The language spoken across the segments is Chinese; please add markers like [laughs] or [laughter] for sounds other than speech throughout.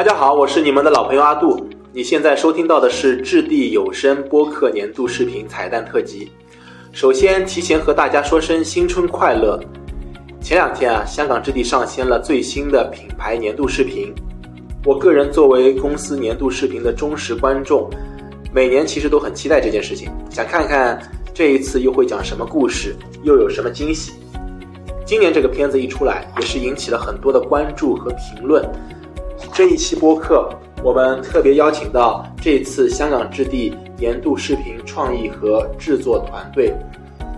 大家好，我是你们的老朋友阿杜。你现在收听到的是掷地有声播客年度视频彩蛋特辑。首先，提前和大家说声新春快乐。前两天啊，香港置地上线了最新的品牌年度视频。我个人作为公司年度视频的忠实观众，每年其实都很期待这件事情，想看看这一次又会讲什么故事，又有什么惊喜。今年这个片子一出来，也是引起了很多的关注和评论。这一期播客，我们特别邀请到这次香港置地年度视频创意和制作团队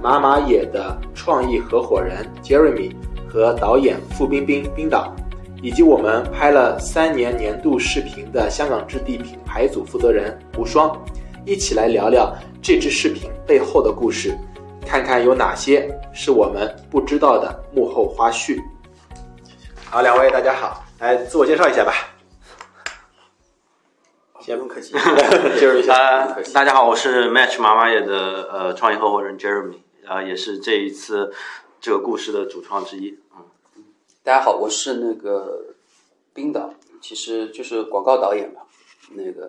马马野的创意合伙人 Jeremy 和导演付冰冰冰导。以及我们拍了三年年度视频的香港置地品牌组负责人吴双，一起来聊聊这支视频背后的故事，看看有哪些是我们不知道的幕后花絮。好，两位大家好，来自我介绍一下吧。先不客气，介 [laughs] 绍一下。大家好，我是 Match 马马野的呃创意合伙人 Jeremy，啊，也是这一次这个故事的主创之一。嗯大家好，我是那个冰岛，其实就是广告导演吧，那个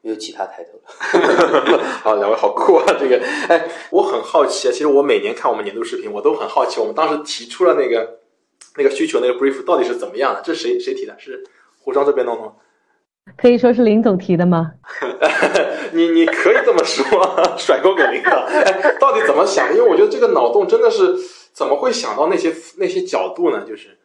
没有其他抬头。[laughs] 好，两位好酷啊！这个，哎，我很好奇啊。其实我每年看我们年度视频，我都很好奇，我们当时提出了那个那个需求，那个 brief 到底是怎么样的？这谁谁提的？是胡庄这边弄的吗？可以说是林总提的吗？[laughs] 你你可以这么说，[laughs] 甩锅给林总。哎，到底怎么想？因为我觉得这个脑洞真的是怎么会想到那些那些角度呢？就是。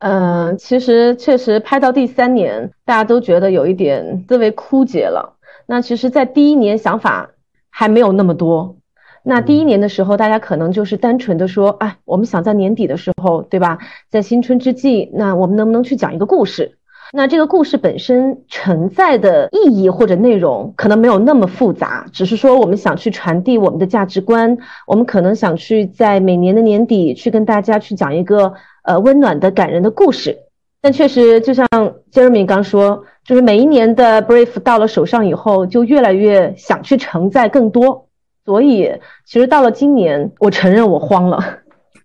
嗯，其实确实拍到第三年，大家都觉得有一点思维枯竭了。那其实，在第一年想法还没有那么多。那第一年的时候，大家可能就是单纯的说，哎，我们想在年底的时候，对吧？在新春之际，那我们能不能去讲一个故事？那这个故事本身承载的意义或者内容可能没有那么复杂，只是说我们想去传递我们的价值观，我们可能想去在每年的年底去跟大家去讲一个。呃，温暖的、感人的故事，但确实就像 Jeremy 刚说，就是每一年的 brief 到了手上以后，就越来越想去承载更多，所以其实到了今年，我承认我慌了。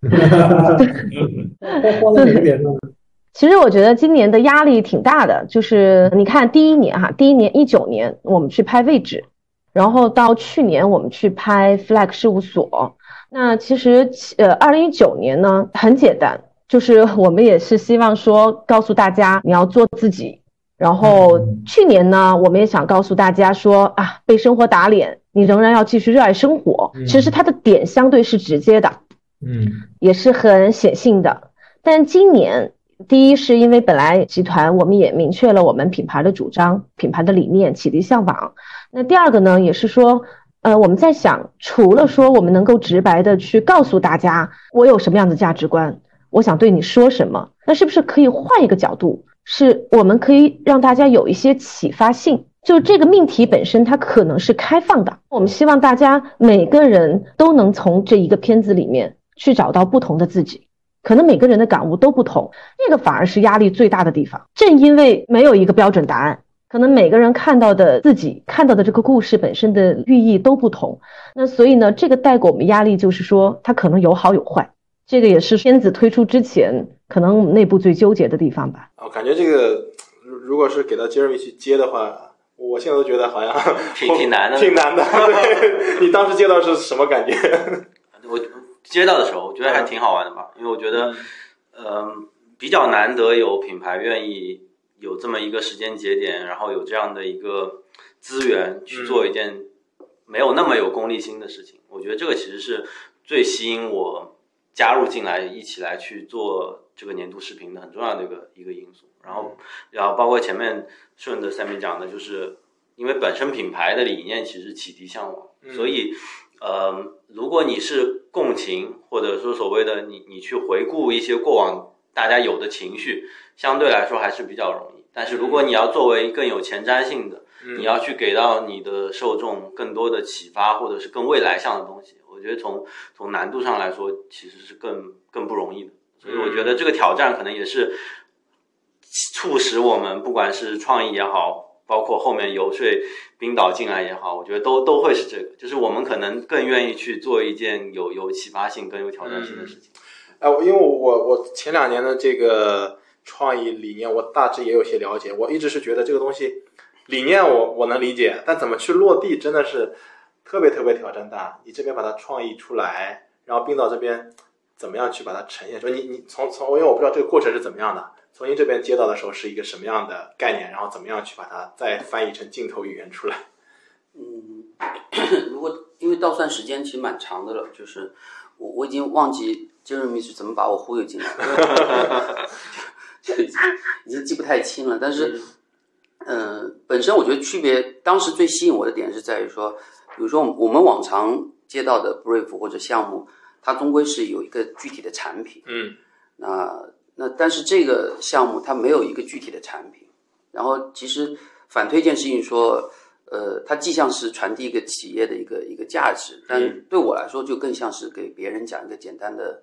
[laughs] [laughs] 慌了一点其实我觉得今年的压力挺大的，就是你看第一年哈，第一年一九年我们去拍位置，然后到去年我们去拍 Flag 事务所，那其实呃，二零一九年呢很简单。就是我们也是希望说告诉大家你要做自己，然后去年呢，我们也想告诉大家说啊，被生活打脸，你仍然要继续热爱生活。其实它的点相对是直接的，嗯，也是很显性的。但今年，第一是因为本来集团我们也明确了我们品牌的主张、品牌的理念，启迪向往。那第二个呢，也是说，呃，我们在想，除了说我们能够直白的去告诉大家我有什么样的价值观。我想对你说什么？那是不是可以换一个角度？是我们可以让大家有一些启发性。就这个命题本身，它可能是开放的。我们希望大家每个人都能从这一个片子里面去找到不同的自己。可能每个人的感悟都不同，那个反而是压力最大的地方。正因为没有一个标准答案，可能每个人看到的自己看到的这个故事本身的寓意都不同。那所以呢，这个带给我们压力就是说，它可能有好有坏。这个也是片子推出之前可能内部最纠结的地方吧。我感觉这个，如果是给到 Jeremy 去接的话，我现在都觉得好像挺 [laughs] 挺难的，挺难的。你当时接到是什么感觉？我接到的时候，我觉得还挺好玩的吧，因为我觉得，嗯，比较难得有品牌愿意有这么一个时间节点，然后有这样的一个资源去做一件没有那么有功利心的事情。我觉得这个其实是最吸引我。加入进来，一起来去做这个年度视频的很重要的一个一个因素。然后，然后包括前面顺着三明讲的，就是因为本身品牌的理念其实启迪向往，所以，呃，如果你是共情，或者说所谓的你你去回顾一些过往大家有的情绪，相对来说还是比较容易。但是如果你要作为更有前瞻性的，你要去给到你的受众更多的启发，或者是更未来向的东西。我觉得从从难度上来说，其实是更更不容易的，所以我觉得这个挑战可能也是促使我们，不管是创意也好，包括后面游说冰岛进来也好，我觉得都都会是这个，就是我们可能更愿意去做一件有有启发性、更有挑战性的事情。哎，因为我我前两年的这个。创意理念，我大致也有些了解。我一直是觉得这个东西理念我我能理解，但怎么去落地真的是特别特别挑战大。你这边把它创意出来，然后冰岛这边怎么样去把它呈现出来？你你从从因为我不知道这个过程是怎么样的，从您这边接到的时候是一个什么样的概念，然后怎么样去把它再翻译成镜头语言出来？嗯，[coughs] 如果因为倒算时间其实蛮长的了，就是我我已经忘记 Jeremy 是怎么把我忽悠进来的，[laughs] 已经记不太清了。但是，嗯、本身我觉得区别，当时最吸引我的点是在于说，比如说我们往常接到的 brief 或者项目，它终归是有一个具体的产品。嗯那那但是这个项目它没有一个具体的产品，然后其实反推一件事情说，呃，它既像是传递一个企业的一个一个价值，但对我来说就更像是给别人讲一个简单的，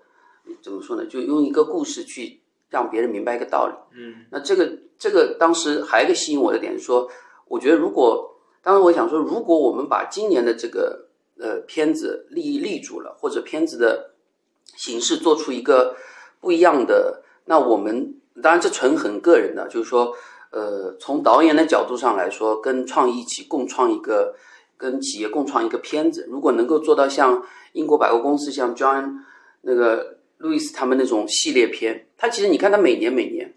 怎么说呢？就用一个故事去让别人明白一个道理。嗯那这个这个当时还有一个吸引我的点是说，我觉得如果当时我想说，如果我们把今年的这个呃片子立立住了，或者片子的形式做出一个不一样的，那我们当然这纯很个人的，就是说，呃，从导演的角度上来说，跟创意一起共创一个，跟企业共创一个片子，如果能够做到像英国百货公司，像 John 那个路易斯他们那种系列片，它其实你看它每年每年，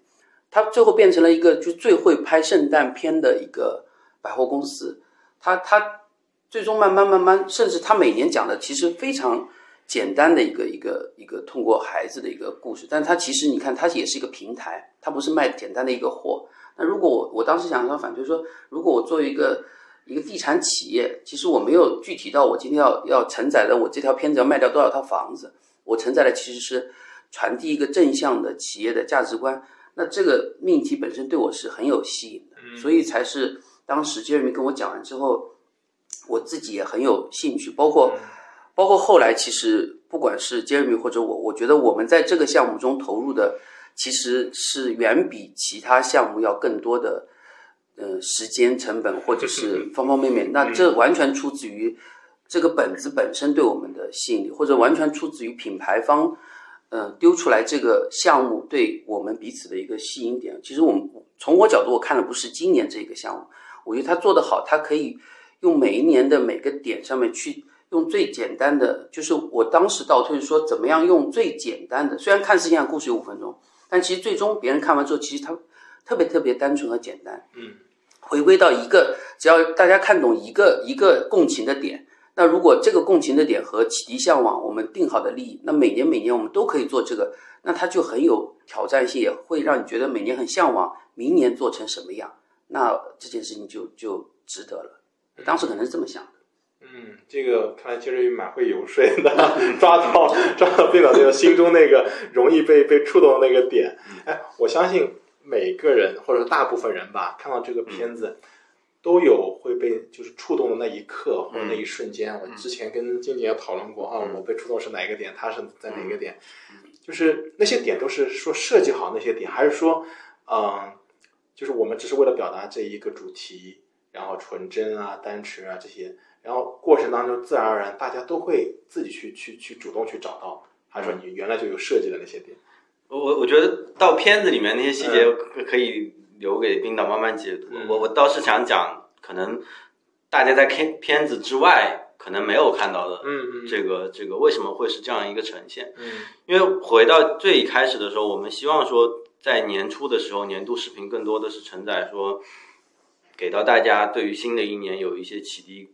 它最后变成了一个就最会拍圣诞片的一个百货公司，它它最终慢慢慢慢，甚至它每年讲的其实非常简单的一个一个一个通过孩子的一个故事，但它其实你看它也是一个平台，它不是卖简单的一个货。那如果我我当时想说反对说，如果我作为一个一个地产企业，其实我没有具体到我今天要要承载的我这条片子要卖掉多少套房子，我承载的其实是传递一个正向的企业的价值观。那这个命题本身对我是很有吸引的，所以才是当时 Jeremy 跟我讲完之后，我自己也很有兴趣，包括包括后来其实不管是 Jeremy 或者我，我觉得我们在这个项目中投入的其实是远比其他项目要更多的呃时间成本或者是方方面面。那这完全出自于这个本子本身对我们的吸引力，或者完全出自于品牌方。呃，丢出来这个项目对我们彼此的一个吸引点，其实我们从我角度我看的不是今年这个项目，我觉得他做得好，他可以用每一年的每个点上面去用最简单的，就是我当时倒推说怎么样用最简单的，虽然看似像故事有五分钟，但其实最终别人看完之后，其实他特别特别单纯和简单。嗯，回归到一个，只要大家看懂一个一个共情的点。那如果这个共情的点和启迪向往我们定好的利益，那每年每年我们都可以做这个，那它就很有挑战性，也会让你觉得每年很向往明年做成什么样，那这件事情就就值得了。当时可能是这么想的。嗯，这个看来杰瑞蛮会游说的，[laughs] 抓到抓到冰岛那个心中那个容易被被触动的那个点。哎，我相信每个人或者大部分人吧，看到这个片子。都有会被就是触动的那一刻或者那一瞬间。我之前跟静静也讨论过啊，我被触动是哪一个点，他是在哪个点，就是那些点都是说设计好那些点，还是说，嗯，就是我们只是为了表达这一个主题，然后纯真啊、单纯啊这些，然后过程当中自然而然大家都会自己去去去主动去找到，还是说你原来就有设计的那些点？我我我觉得到片子里面那些细节可以。留给冰岛慢慢解读。我我倒是想讲，可能大家在片片子之外可能没有看到的，嗯嗯，这个这个为什么会是这样一个呈现？嗯，因为回到最开始的时候，我们希望说，在年初的时候，年度视频更多的是承载说，给到大家对于新的一年有一些启迪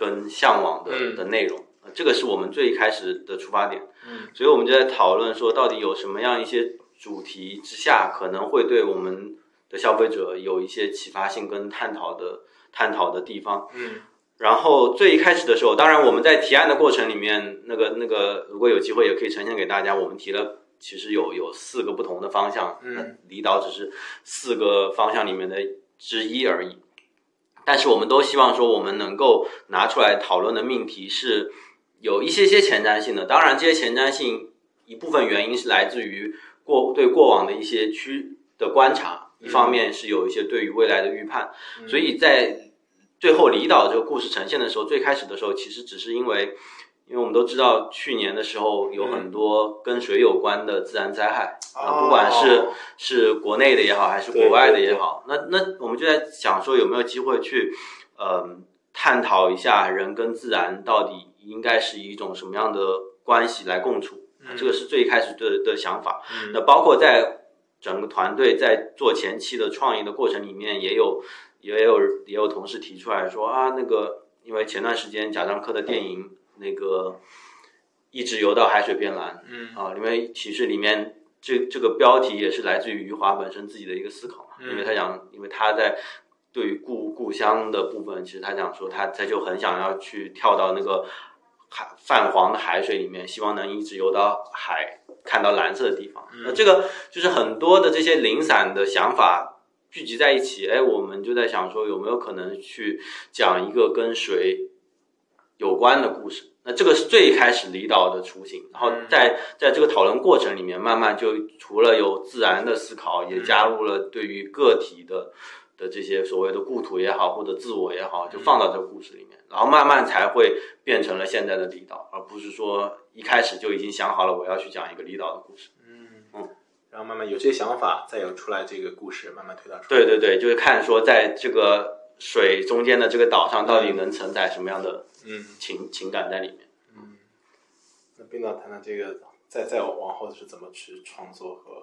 跟向往的、嗯、的内容。这个是我们最开始的出发点。嗯，所以我们就在讨论说，到底有什么样一些主题之下，可能会对我们的消费者有一些启发性跟探讨的探讨的地方。嗯，然后最一开始的时候，当然我们在提案的过程里面，那个那个，如果有机会也可以呈现给大家。我们提了，其实有有四个不同的方向。嗯，离岛只是四个方向里面的之一而已。但是我们都希望说，我们能够拿出来讨论的命题是有一些些前瞻性的。当然，这些前瞻性一部分原因是来自于过对过往的一些区的观察，一方面是有一些对于未来的预判。嗯、所以在最后离岛这个故事呈现的时候，最开始的时候其实只是因为因为我们都知道去年的时候有很多跟水有关的自然灾害啊，不管是哦是国内的也好，还是国外的也好，那那我们就在想说有没有机会去呃探讨一下人跟自然到底应该是一种什么样的关系来共处。这个是最开始的的想法。嗯那包括在整个团队在做前期的创意的过程里面，也有也有也有同事提出来说啊，那个因为前段时间贾樟柯的电影那个一直游到海水变蓝，嗯啊，因为其实里面这这个标题也是来自于余华本身自己的一个思考因为他讲，因为他在对于故故乡的部分，其实他想说他他就很想要去跳到那个海泛黄的海水里面，希望能一直游到海看到蓝色的地方。那这个就是很多的这些零散的想法聚集在一起，哎，我们就在想说有没有可能去讲一个跟水有关的故事。那这个是最开始离岛的雏形，然后在在这个讨论过程里面，慢慢就除了有自然的思考，也加入了对于个体的的这些所谓的故土也好，或者自我也好，就放到这个故事里面，然后慢慢才会变成了现在的离岛，而不是说一开始就已经想好了我要去讲一个离岛的故事。嗯嗯然后慢慢有这些想法，再有出来这个故事，慢慢推导出来。对对对，就是看说在这个水中间的这个岛上，到底能承载什么样的嗯，情情感在里面。嗯那冰岛谈谈这个，再再往后是怎么去创作和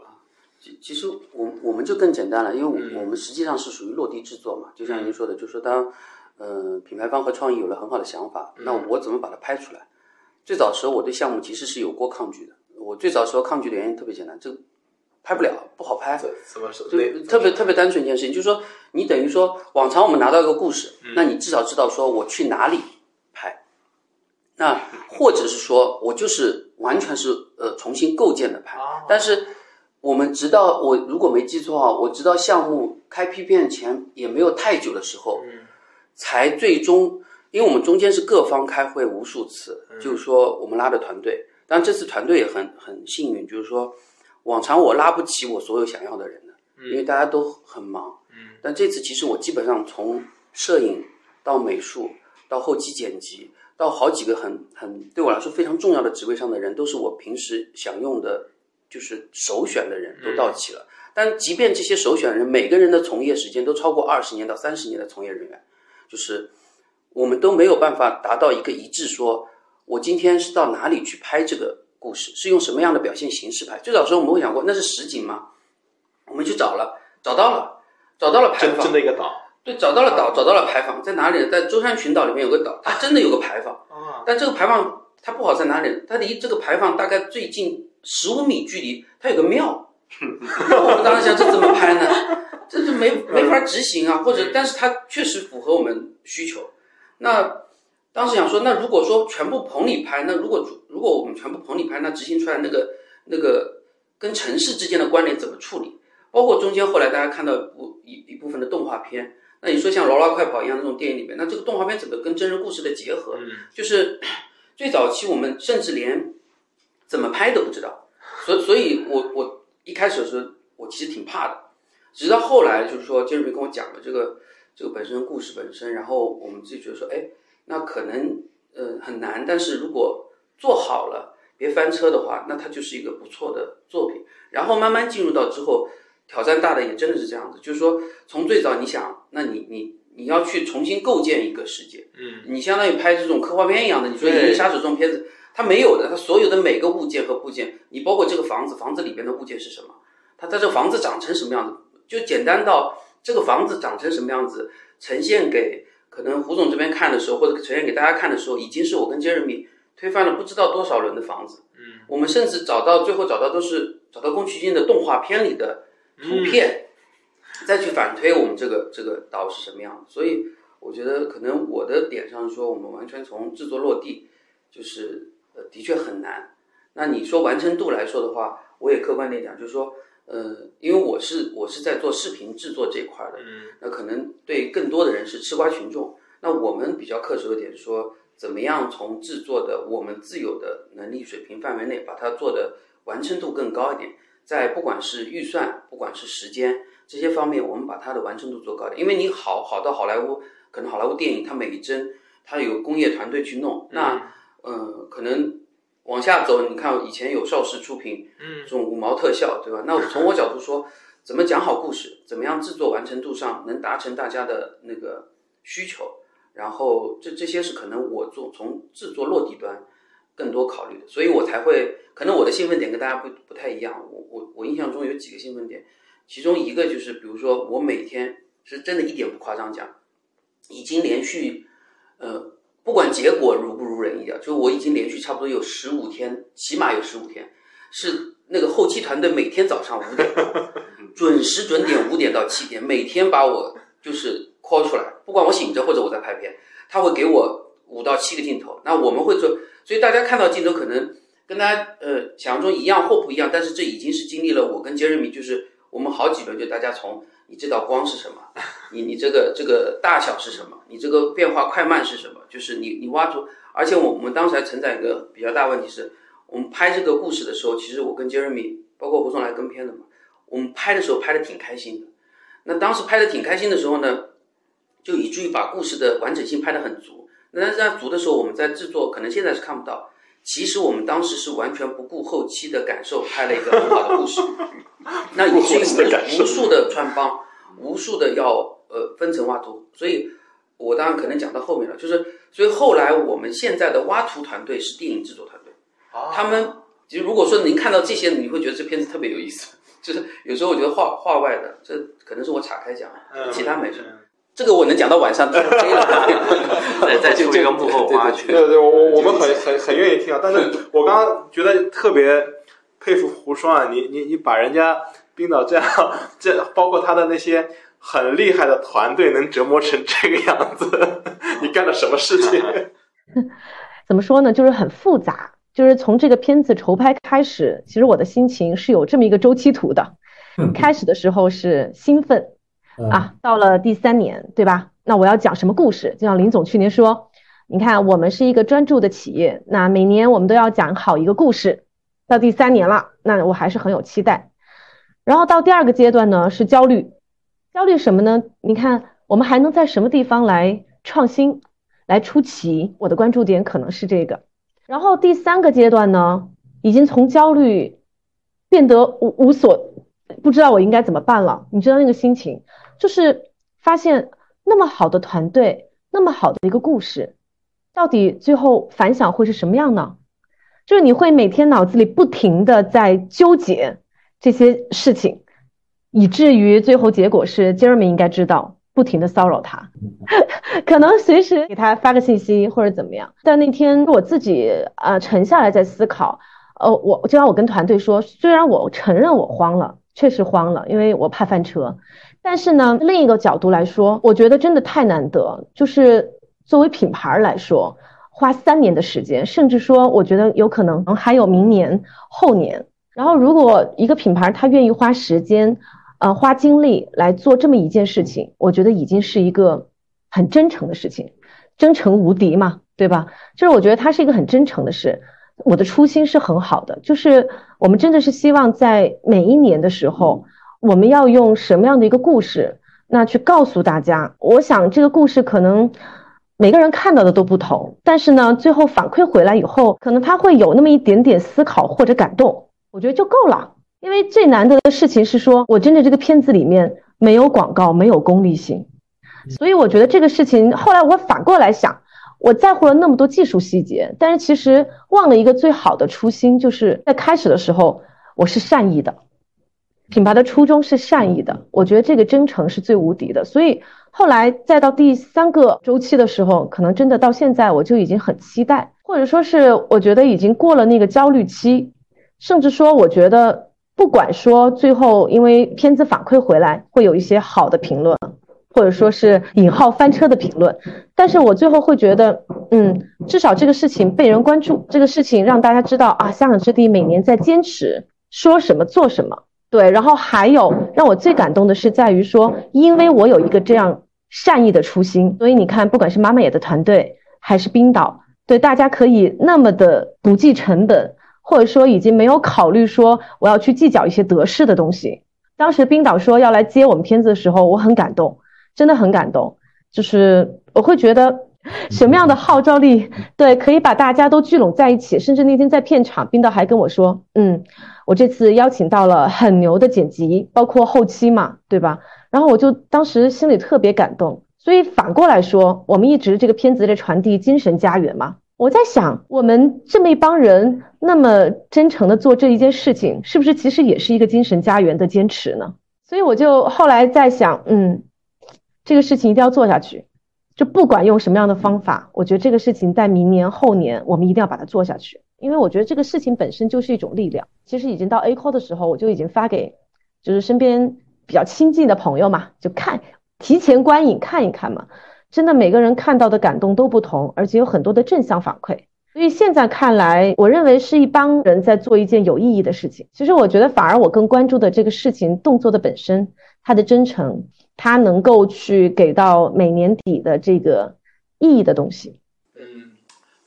其其实我我们就更简单了，因为嗯我我们实际上是属于落地制作嘛，就像您说的，就是说当呃品牌方和创意有了很好的想法，嗯那我怎么把它拍出来？最早时候我对项目其实是有过抗拒的，我最早时候抗拒的原因特别简单，就拍不了，不好拍。怎怎么说？就那特别特别单纯一件事情，就是说你等于说往常我们拿到一个故事，嗯。那你至少知道说我去哪里拍，那或者是说我就是完全是呃重新构建的拍，哦。但是我们直到我如果没记错啊，我直到项目开批片前也没有太久的时候，才最终，因为我们中间是各方开会无数次，就是说我们拉的团队，当然这次团队也很很幸运，就是说往常我拉不起我所有想要的人的，因为大家都很忙，但这次其实我基本上从摄影到美术到后期剪辑。到好几个很很对我来说非常重要的职位上的人，都是我平时想用的，就是首选的人都到齐了。但即便这些首选人，每个人的从业时间都超过二十年到三十年的从业人员，就是我们都没有办法达到一个一致说，我今天是到哪里去拍这个故事，是用什么样的表现形式拍。最早时候我们会想过，那是实景吗？我们去找了，找到了，找到了牌真坊，真的一个岛对，找到了岛，找到了牌坊，在哪里呢？在舟山群岛里面有个岛，它真的有个牌坊。啊，但这个牌坊它不好在哪里？它离这个牌坊大概最近十五米距离，它有个庙。[laughs] 那我们当时想，这怎么拍呢？[laughs] 这就没没法执行啊，或者，但是它确实符合我们需求。那当时想说，那如果说全部棚里拍，那如果如果我们全部棚里拍，那执行出来那个那个跟城市之间的关联怎么处理？包括中间后来大家看到部一一部分的动画片，那你说像《劳拉快跑》一样那种电影里面，那这个动画片怎么跟真人故事的结合？就是最早期我们甚至连怎么拍都不知道，所以所以我我一开始的时候我其实挺怕的，直到后来就是说杰瑞米跟我讲了这个这个本身故事本身，然后我们自己觉得说，哎，那可能呃很难，但是如果做好了，别翻车的话，那它就是一个不错的作品。然后慢慢进入到之后，挑战大的也真的是这样子，就是说从最早你想，那你你你要去重新构建一个世界，嗯，你相当于拍这种科幻片一样的，你说《银翼杀手》这种片子，它没有的，它所有的每个物件和部件，你包括这个房子，房子里边的物件是什么，它它这房子长成什么样子，就简单到这个房子长成什么样子，呈现给可能胡总这边看的时候，或者呈现给大家看的时候，已经是我跟杰瑞米推翻了不知道多少轮的房子。嗯，我们甚至找到最后找到都是找到宫崎骏的动画片里的图片，再去反推我们这个这个岛是什么样的。所以我觉得可能我的点上说，我们完全从制作落地，就是呃的确很难。那你说完成度来说的话，我也客观点讲，就是说，呃，因为我是我是在做视频制作这一块的，嗯，那可能对更多的人是吃瓜群众。那我们比较恪守一点说，怎么样从制作的我们自有的能力水平范围内，把它做的完成度更高一点，在不管是预算，不管是时间这些方面，我们把它的完成度做高点。因为你好好到好莱坞，可能好莱坞电影它每一帧它有工业团队去弄，那嗯，可能往下走，你看以前有邵氏出品，嗯这种五毛特效，对吧？那从我角度说，怎么讲好故事，怎么样制作完成度上能达成大家的那个需求，然后这这些是可能我做从制作落地端更多考虑的，所以我才会可能我的兴奋点跟大家不不太一样。我我我印象中有几个兴奋点，其中一个就是比如说我每天是真的一点不夸张讲，已经连续呃不管结果如不如人意啊，就我已经连续差不多有十五天，起码有十五天是那个后期团队每天早上五点准时准点五点到七点，每天把我就是 call 出来，不管我醒着或者我在拍片，他会给我五到七个镜头。那我们会做，所以大家看到镜头可能跟大家呃想象中一样或不一样，但是这已经是经历了我跟杰瑞米，就是我们好几轮，就大家从你这道光是什么，[laughs] 你你这个这个大小是什么，你这个变化快慢是什么，就是你你挖出，而且我们当时还存在一个比较大问题是，我们拍这个故事的时候，其实我跟杰瑞米，包括胡松来跟片的嘛，我们拍的时候拍的挺开心的。那当时拍的挺开心的时候呢，就以至于把故事的完整性拍得很足。那但是在足的时候，我们在制作，可能现在是看不到。其实我们当时是完全不顾后期的感受，拍了一个很好的故事。[laughs] 那以至于我们无数的穿帮，无数的要呃分层挖图。所以，我当然可能讲到后面了，就是所以后来我们现在的挖图团队是电影制作团队。他们其实如果说您看到这些，你会觉得这片子特别有意思。[laughs] 就是有时候我觉得画画外的，这可能是我岔开讲，其他没事。这个我能讲到晚上，[laughs] 再再出一个幕后花絮。对对，我我我们很很很愿意听啊。但是我刚刚觉得特别佩服胡双啊，你你你把人家冰岛这样，这包括他的那些很厉害的团队能折磨成这个样子，你干了什么事情？怎么说呢？就是很复杂。就是从这个片子筹拍开始，其实我的心情是有这么一个周期图的。开始的时候是兴奋啊，到了第三年，对吧？那我要讲什么故事？就像林总去年说，你看我们是一个专注的企业，那每年我们都要讲好一个故事。到第三年了，那我还是很有期待。然后到第二个阶段呢，是焦虑，焦虑什么呢？你看我们还能在什么地方来创新，来出奇？我的关注点可能是这个。然后第三个阶段呢，已经从焦虑变得无无所不知道我应该怎么办了。你知道那个心情，就是发现那么好的团队，那么好的一个故事，到底最后反响会是什么样呢？就是你会每天脑子里不停的在纠结这些事情，以至于最后结果是杰瑞米应该知道。不停的骚扰他，[laughs] 可能随时给他发个信息或者怎么样。但那天我自己呃沉下来在思考，呃，我就让我跟团队说，虽然我承认我慌了，确实慌了，因为我怕翻车。但是呢，另一个角度来说，我觉得真的太难得，就是作为品牌来说，花三年的时间，甚至说我觉得有可能还有明年、后年。然后如果一个品牌他愿意花时间。呃，花精力来做这么一件事情，我觉得已经是一个很真诚的事情，真诚无敌嘛，对吧？就是我觉得它是一个很真诚的事。我的初心是很好的，就是我们真的是希望在每一年的时候，我们要用什么样的一个故事，那去告诉大家。我想这个故事可能每个人看到的都不同，但是呢，最后反馈回来以后，可能他会有那么一点点思考或者感动，我觉得就够了。因为最难得的事情是说，我真的这个片子里面没有广告，没有功利性，所以我觉得这个事情后来我反过来想，我在乎了那么多技术细节，但是其实忘了一个最好的初心，就是在开始的时候我是善意的，品牌的初衷是善意的，我觉得这个真诚是最无敌的。所以后来再到第三个周期的时候，可能真的到现在我就已经很期待，或者说是我觉得已经过了那个焦虑期，甚至说我觉得。不管说最后，因为片子反馈回来会有一些好的评论，或者说是引号翻车的评论，但是我最后会觉得，嗯，至少这个事情被人关注，这个事情让大家知道啊，香港之地每年在坚持说什么做什么，对，然后还有让我最感动的是在于说，因为我有一个这样善意的初心，所以你看，不管是妈妈也的团队还是冰岛，对大家可以那么的不计成本。或者说已经没有考虑说我要去计较一些得失的东西。当时冰岛说要来接我们片子的时候，我很感动，真的很感动。就是我会觉得什么样的号召力，对，可以把大家都聚拢在一起。甚至那天在片场，冰岛还跟我说：“嗯，我这次邀请到了很牛的剪辑，包括后期嘛，对吧？”然后我就当时心里特别感动。所以反过来说，我们一直这个片子在传递精神家园嘛。我在想，我们这么一帮人那么真诚的做这一件事情，是不是其实也是一个精神家园的坚持呢？所以我就后来在想，嗯，这个事情一定要做下去，就不管用什么样的方法，我觉得这个事情在明年后年我们一定要把它做下去，因为我觉得这个事情本身就是一种力量。其实已经到 A call 的时候，我就已经发给就是身边比较亲近的朋友嘛，就看提前观影看一看嘛。真的每个人看到的感动都不同，而且有很多的正向反馈。所以现在看来，我认为是一帮人在做一件有意义的事情。其实我觉得，反而我更关注的这个事情动作的本身，它的真诚，它能够去给到每年底的这个意义的东西。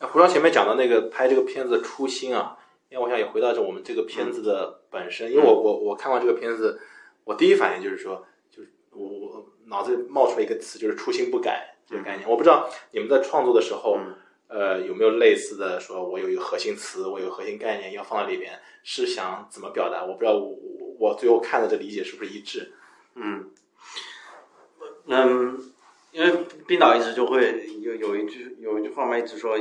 胡超前面讲的那个拍这个片子的初心啊，因为我想也回到这我们这个片子的本身。因为我我我看完这个片子，我第一反应就是说，就是我我脑子里冒出来一个词，就是初心不改。这个概念，我不知道你们在创作的时候，呃，有没有类似的说，我有一个核心词，我有核心概念要放在里边，是想怎么表达？我不知道我我最后看的这理解是不是一致？嗯，嗯，因为冰岛一直就会有有一句有一句话嘛，一直说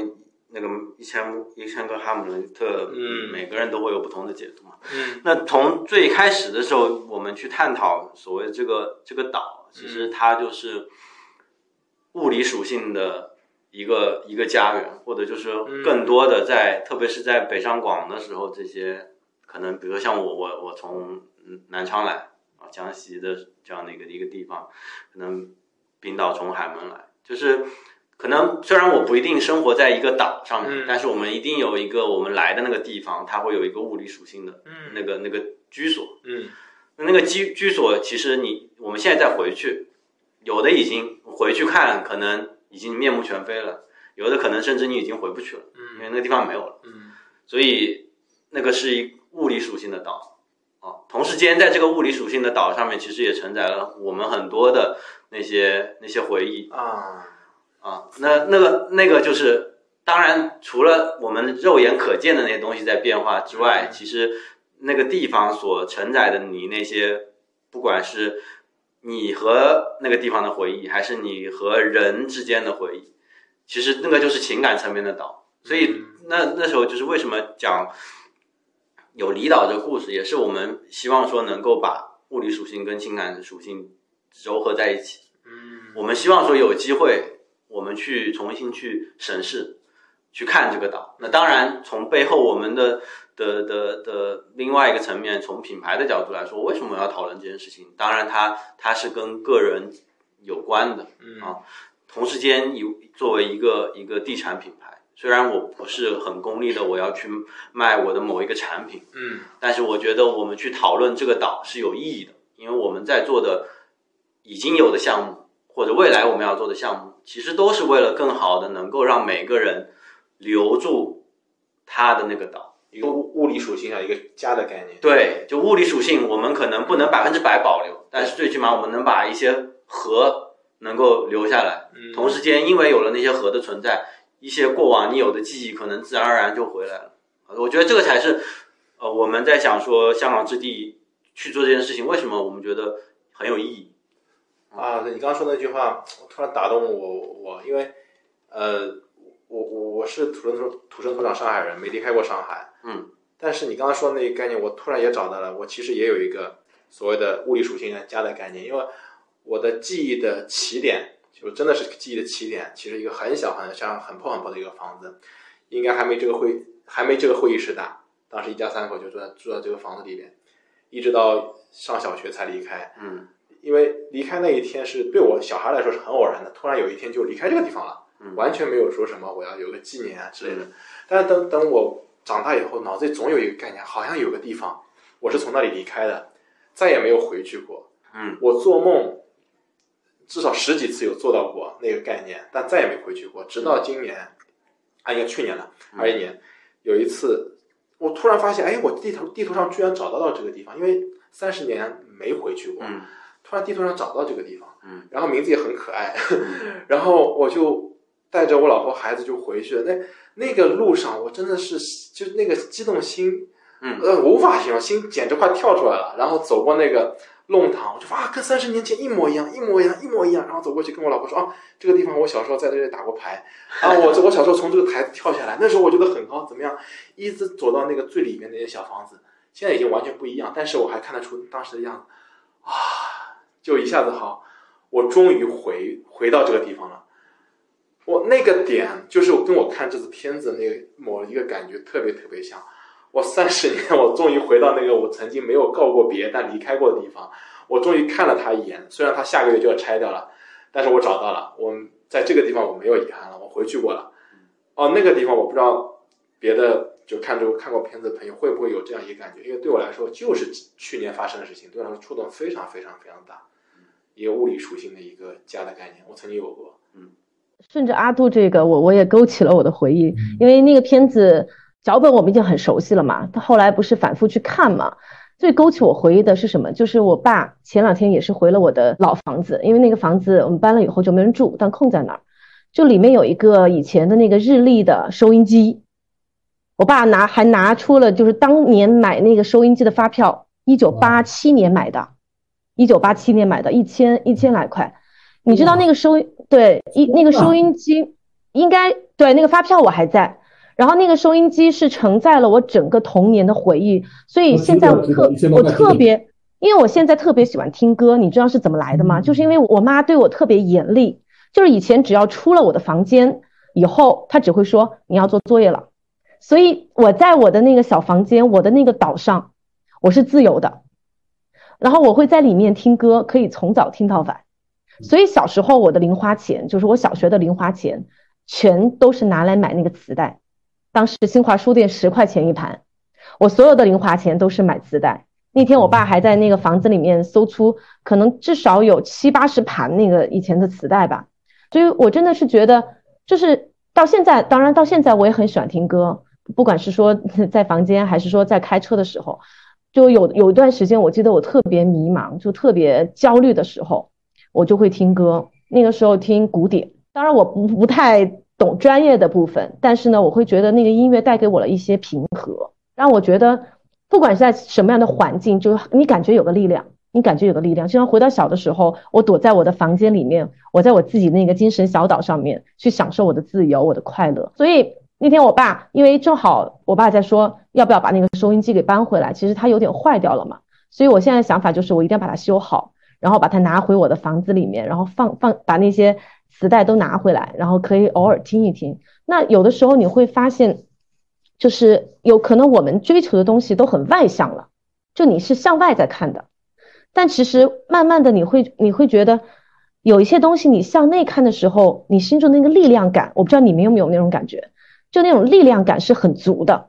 那个一千一千个哈姆雷特，嗯，每个人都会有不同的解读嘛。嗯，那从最开始的时候，我们去探讨所谓这个这个岛，其实它就是。物理属性的一个一个家园，或者就是更多的在，特别是在北上广的时候，这些可能，比如说像我，我我从南昌来啊，江西的这样的一个一个地方，可能冰岛从海门来，就是可能虽然我不一定生活在一个岛上面，但是我们一定有一个我们来的那个地方，它会有一个物理属性的那个那个居所，嗯，那那个居居所，其实你我们现在再回去。有的已经回去看，可能已经面目全非了；有的可能甚至你已经回不去了，因为那个地方没有了。嗯，所以那个是一物理属性的岛。啊。同时间，在这个物理属性的岛上面，其实也承载了我们很多的那些那些回忆。啊啊。那那个那个就是，当然除了我们肉眼可见的那些东西在变化之外，其实那个地方所承载的你那些，不管是。你和那个地方的回忆，还是你和人之间的回忆，其实那个就是情感层面的岛。所以那那时候就是为什么讲有离岛这个故事，也是我们希望说能够把物理属性跟情感属性糅合在一起。嗯，我们希望说有机会，我们去重新去审视。去看这个岛，那当然从背后我们的的的的另外一个层面，从品牌的角度来说，为什么要讨论这件事情？当然，它它是跟个人有关的啊。同时间，有作为一个一个地产品牌，虽然我不是很功利的，我要去卖我的某一个产品，嗯，但是我觉得我们去讨论这个岛是有意义的，因为我们在做的已经有的项目，或者未来我们要做的项目，其实都是为了更好的能够让每个人。留住他的那个岛，一个物物理属性啊，一个家的概念。对，就物理属性，我们可能不能百分之百保留，但是最起码我们能把一些核能够留下来。嗯，同时间，因为有了那些核的存在，一些过往你有的记忆，可能自然而然就回来了。我觉得这个才是，呃，我们在想说香港之地去做这件事情，为什么我们觉得很有意义？啊，你刚刚说那句话，突然打动我，我因为，呃。我我我是土生土土生土长上海人，没离开过上海。嗯，但是你刚刚说的那个概念，我突然也找到了。我其实也有一个所谓的物理属性加的概念，因为我的记忆的起点，就真的是记忆的起点，其实一个很小很像很破很破的一个房子，应该还没这个会还没这个会议室大。当时一家三口就住在住在这个房子里边，一直到上小学才离开。嗯，因为离开那一天是对我小孩来说是很偶然的，突然有一天就离开这个地方了。完全没有说什么我要有个纪念啊之类的，但是等等我长大以后，脑子里总有一个概念，好像有个地方我是从那里离开的，再也没有回去过。嗯，我做梦至少十几次有做到过那个概念，但再也没回去过。直到今年，啊，应该去年了，二一年，有一次我突然发现，哎，我地图地图上居然找到了这个地方，因为三十年没回去过，突然地图上找到这个地方，嗯，然后名字也很可爱，[laughs] 然后我就。带着我老婆孩子就回去了。那那个路上，我真的是就那个激动心，嗯呃，无法形容，心简直快跳出来了。然后走过那个弄堂，我就哇，跟三十年前一模一样，一模一样，一模一样。然后走过去跟我老婆说啊，这个地方我小时候在这里打过牌啊，我我小时候从这个台子跳下来，那时候我觉得很高，怎么样？一直走到那个最里面那些小房子，现在已经完全不一样，但是我还看得出当时的样子啊，就一下子好，我终于回回到这个地方了。我那个点就是我跟我看这次片子那个某一个感觉特别特别像。我三十年，我终于回到那个我曾经没有告过别但离开过的地方。我终于看了他一眼，虽然他下个月就要拆掉了，但是我找到了。我在这个地方我没有遗憾了，我回去过了。哦，那个地方我不知道别的就看过看过片子的朋友会不会有这样一个感觉，因为对我来说就是去年发生的事情，对我来说触动非常非常非常大。一个物理属性的一个家的概念，我曾经有过。嗯顺着阿杜这个，我我也勾起了我的回忆，因为那个片子脚本我们已经很熟悉了嘛，他后来不是反复去看嘛，最勾起我回忆的是什么？就是我爸前两天也是回了我的老房子，因为那个房子我们搬了以后就没人住，但空在那儿，就里面有一个以前的那个日立的收音机，我爸拿还拿出了就是当年买那个收音机的发票，一九八七年买的，一九八七年买的，一千一千来块。你知道那个收对一那个收音机，应该对那个发票我还在，然后那个收音机是承载了我整个童年的回忆，所以现在我特我特别，因为我现在特别喜欢听歌，你知道是怎么来的吗？就是因为我妈对我特别严厉，就是以前只要出了我的房间以后，她只会说你要做作业了，所以我在我的那个小房间，我的那个岛上，我是自由的，然后我会在里面听歌，可以从早听到晚。所以小时候我的零花钱，就是我小学的零花钱，全都是拿来买那个磁带。当时新华书店十块钱一盘，我所有的零花钱都是买磁带。那天我爸还在那个房子里面搜出，可能至少有七八十盘那个以前的磁带吧。所以我真的是觉得，就是到现在，当然到现在我也很喜欢听歌，不管是说在房间还是说在开车的时候，就有有一段时间，我记得我特别迷茫，就特别焦虑的时候。我就会听歌，那个时候听古典，当然我不不太懂专业的部分，但是呢，我会觉得那个音乐带给我了一些平和，让我觉得不管是在什么样的环境，就你感觉有个力量，你感觉有个力量，就像回到小的时候，我躲在我的房间里面，我在我自己那个精神小岛上面去享受我的自由，我的快乐。所以那天我爸，因为正好我爸在说要不要把那个收音机给搬回来，其实它有点坏掉了嘛，所以我现在想法就是我一定要把它修好。然后把它拿回我的房子里面，然后放放把那些磁带都拿回来，然后可以偶尔听一听。那有的时候你会发现，就是有可能我们追求的东西都很外向了，就你是向外在看的，但其实慢慢的你会你会觉得有一些东西你向内看的时候，你心中那个力量感，我不知道你们有没有那种感觉，就那种力量感是很足的，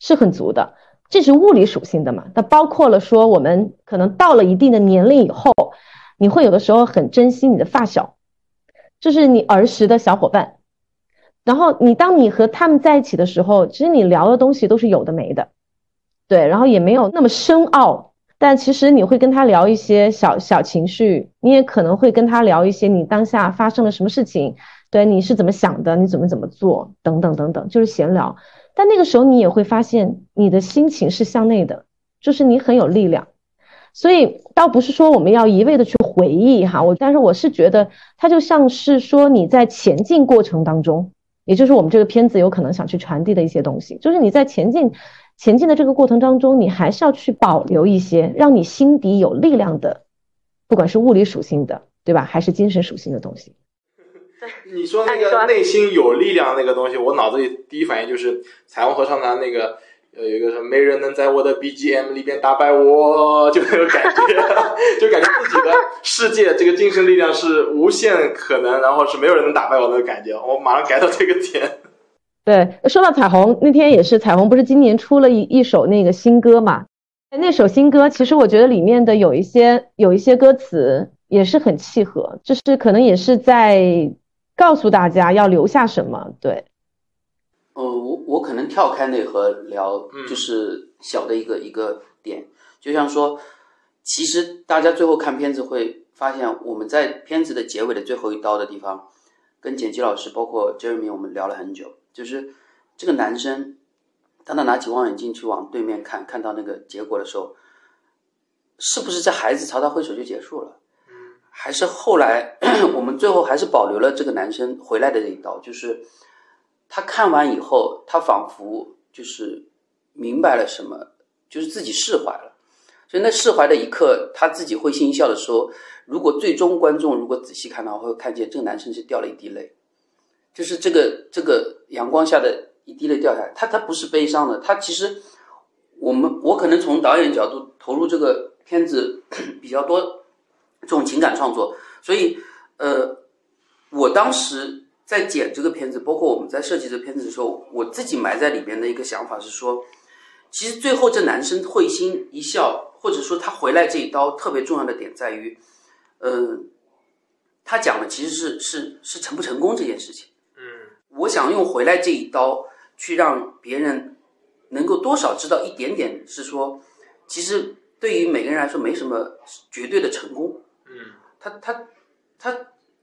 是很足的。这是物理属性的嘛？那包括了说，我们可能到了一定的年龄以后，你会有的时候很珍惜你的发小，就是你儿时的小伙伴。然后你当你和他们在一起的时候，其实你聊的东西都是有的没的，对，然后也没有那么深奥。但其实你会跟他聊一些小小情绪，你也可能会跟他聊一些你当下发生了什么事情，对，你是怎么想的，你怎么怎么做，等等等等，就是闲聊。但那个时候，你也会发现你的心情是向内的，就是你很有力量。所以，倒不是说我们要一味的去回忆哈，我但是我是觉得，它就像是说你在前进过程当中，也就是我们这个片子有可能想去传递的一些东西，就是你在前进前进的这个过程当中，你还是要去保留一些让你心底有力量的，不管是物理属性的，对吧，还是精神属性的东西。你说那个内心有力量那个东西，我脑子里第一反应就是彩虹合唱团那个，呃，有一个什么没人能在我的 BGM 里边打败我，就那个感觉，[laughs] 就感觉自己的世界这个精神力量是无限可能，然后是没有人能打败我的感觉，我马上改到这个点。对，说到彩虹，那天也是彩虹，不是今年出了一一首那个新歌嘛？那首新歌其实我觉得里面的有一些有一些歌词也是很契合，就是可能也是在。告诉大家要留下什么？对，呃，我我可能跳开那和聊，就是小的一个一个点，就像说，其实大家最后看片子会发现，我们在片子的结尾的最后一刀的地方，跟剪辑老师，包括 Jeremy，我们聊了很久，就是这个男生，当他拿起望远镜去往对面看，看到那个结果的时候，是不是这孩子朝他挥手就结束了？还是后来 [clears throat] 我们最后还是保留了这个男生回来的这一刀，就是他看完以后，他仿佛就是明白了什么，就是自己释怀了。所以那释怀的一刻，他自己会心一笑的说：“如果最终观众如果仔细看的话，会看见这个男生是掉了一滴泪，就是这个这个阳光下的一滴泪掉下来。他他不是悲伤的，他其实我们我可能从导演角度投入这个片子 [clears throat] 比较多这种情感创作，所以呃，我当时在剪这个片子，包括我们在设计这个片子的时候，我自己埋在里边的一个想法是说，其实最后这男生会心一笑。或者说他回来这一刀特别重要的点在于，嗯，他讲的其实是是是成不成功这件事情。嗯，我想用回来这一刀去让别人能够多少知道一点点，是说，其实对于每个人来说没什么绝对的成功。他他他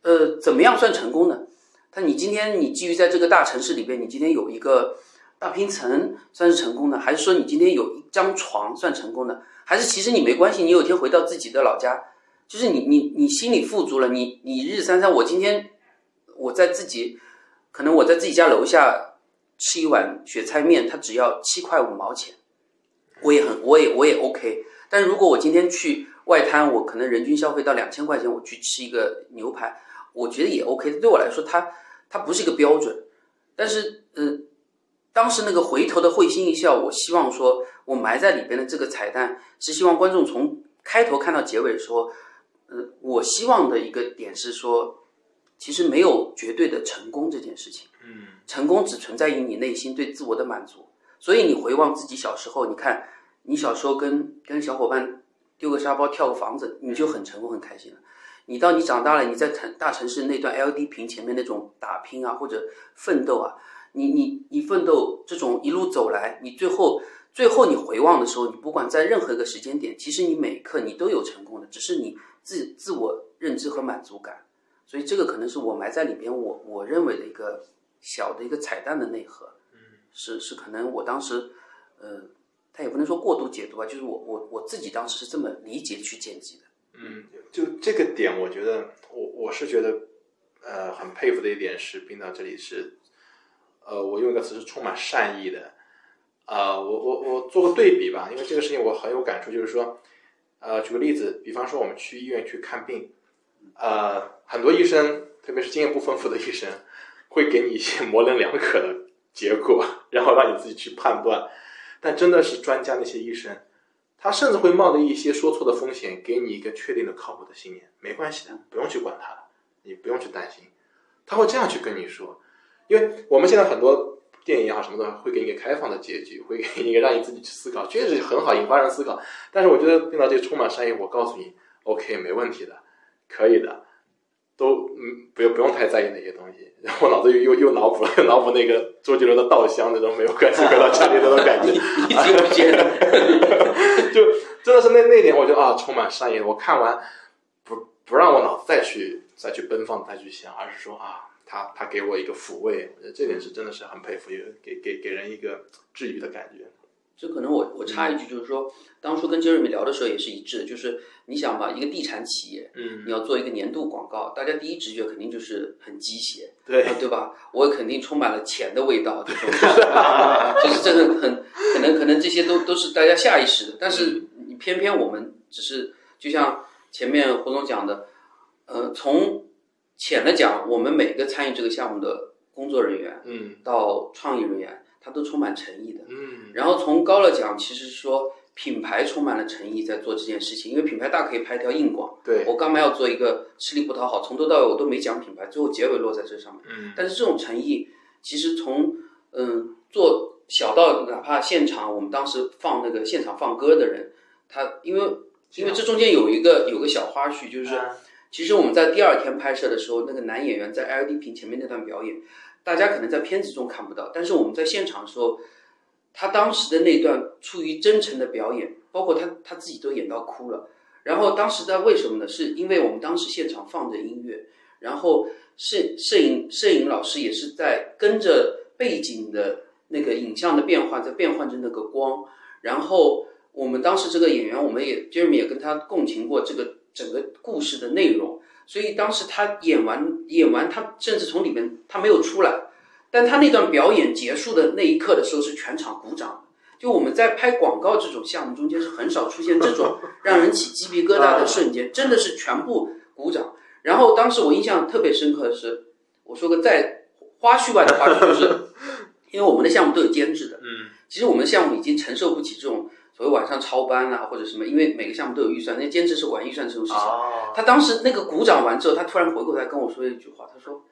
呃，怎么样算成功呢？他你今天你基于在这个大城市里边，你今天有一个大平层算是成功的，还是说你今天有一张床算成功的？还是其实你没关系，你有一天回到自己的老家，就是你你你心里富足了，你你日三餐，我今天我在自己，可能我在自己家楼下吃一碗雪菜面，它只要七块五毛钱，我也很我也我也 OK。但如果我今天去外滩，我可能人均消费到两千块钱，我去吃一个牛排，我觉得也 OK。对我来说，它它不是一个标准，但是嗯。当时那个回头的会心一笑，我希望说，我埋在里边的这个彩蛋是希望观众从开头看到结尾说，呃，我希望的一个点是说，其实没有绝对的成功这件事情，嗯，成功只存在于你内心对自我的满足。所以你回望自己小时候，你看你小时候跟跟小伙伴丢个沙包、跳个房子，你就很成功、很开心了。你到你长大了，你在城大城市那段 L D 屏前面那种打拼啊，或者奋斗啊。你你你奋斗这种一路走来，你最后最后你回望的时候，你不管在任何一个时间点，其实你每一刻你都有成功的，只是你自自我认知和满足感。所以这个可能是我埋在里边，我我认为的一个小的一个彩蛋的内核。嗯，是是可能我当时，呃，他也不能说过度解读吧，就是我我我自己当时是这么理解去剪辑的。嗯，就这个点，我觉得我我是觉得，呃，很佩服的一点是，冰岛这里是。呃，我用一个词是充满善意的，呃，我我我做个对比吧，因为这个事情我很有感触，就是说，呃，举个例子，比方说我们去医院去看病，呃，很多医生，特别是经验不丰富的医生，会给你一些模棱两可的结果，然后让你自己去判断，但真的是专家那些医生，他甚至会冒着一些说错的风险，给你一个确定的靠谱的信念，没关系的，不用去管他，你不用去担心，他会这样去跟你说。因为我们现在很多电影也好，什么的会给你一个开放的结局，会给你一个让你自己去思考，确实很好，引发人思考。但是我觉得听到这充满善意，我告诉你，OK，没问题的，可以的，都嗯，不用不用太在意那些东西。然后我脑子又又又脑补了，脑补那个周杰伦的《稻香》那种没有关系回到家里那种感觉，[laughs] [laughs] 你听就真的是那那点，我觉得啊，充满善意。我看完不不让我脑子再去再去奔放再去想，而是说啊。他他给我一个抚慰，我觉得这点是真的是很佩服，也给给给人一个治愈的感觉。这可能我我插一句，就是说，当初跟杰瑞米聊的时候也是一致的，就是你想吧，一个地产企业，嗯，你要做一个年度广告，大家第一直觉肯定就是很鸡血，对对吧？我肯定充满了钱的味道，这种，[laughs] 就是这个很可能可能这些都都是大家下意识的，但是你偏偏我们只是就像前面胡总讲的，呃，从。浅的讲，我们每个参与这个项目的工作人员，嗯，到创意人员，他都充满诚意的，嗯。然后从高了讲，其实说品牌充满了诚意在做这件事情，因为品牌大可以拍一条硬广，对我干嘛要做一个吃力不讨好，从头到尾我都没讲品牌，最后结尾落在这上面。嗯。但是这种诚意，其实从嗯做小到哪怕现场，我们当时放那个现场放歌的人，他因为因为这中间有一个有个小花絮，就是。其实我们在第二天拍摄的时候，那个男演员在 LED 屏前面那段表演，大家可能在片子中看不到，但是我们在现场的时候，他当时的那段出于真诚的表演，包括他他自己都演到哭了。然后当时在为什么呢？是因为我们当时现场放着音乐，然后摄摄影摄影老师也是在跟着背景的那个影像的变化，在变换着那个光。然后我们当时这个演员，我们也 Jeremy 也跟他共情过这个整个故事的内容。所以当时他演完演完，他甚至从里面他没有出来，但他那段表演结束的那一刻的时候，是全场鼓掌。就我们在拍广告这种项目中间，是很少出现这种让人起鸡皮疙瘩的瞬间，真的是全部鼓掌。然后当时我印象特别深刻的是，我说个再花絮外的花絮，就是因为我们的项目都有监制的，嗯，其实我们的项目已经承受不起这种所谓晚上超班啊或者什么，因为每个项目都有预算，那兼职是管预算这种事情。哦，他当时那个鼓掌完之后，他突然回过头来跟我说一句话，他说：“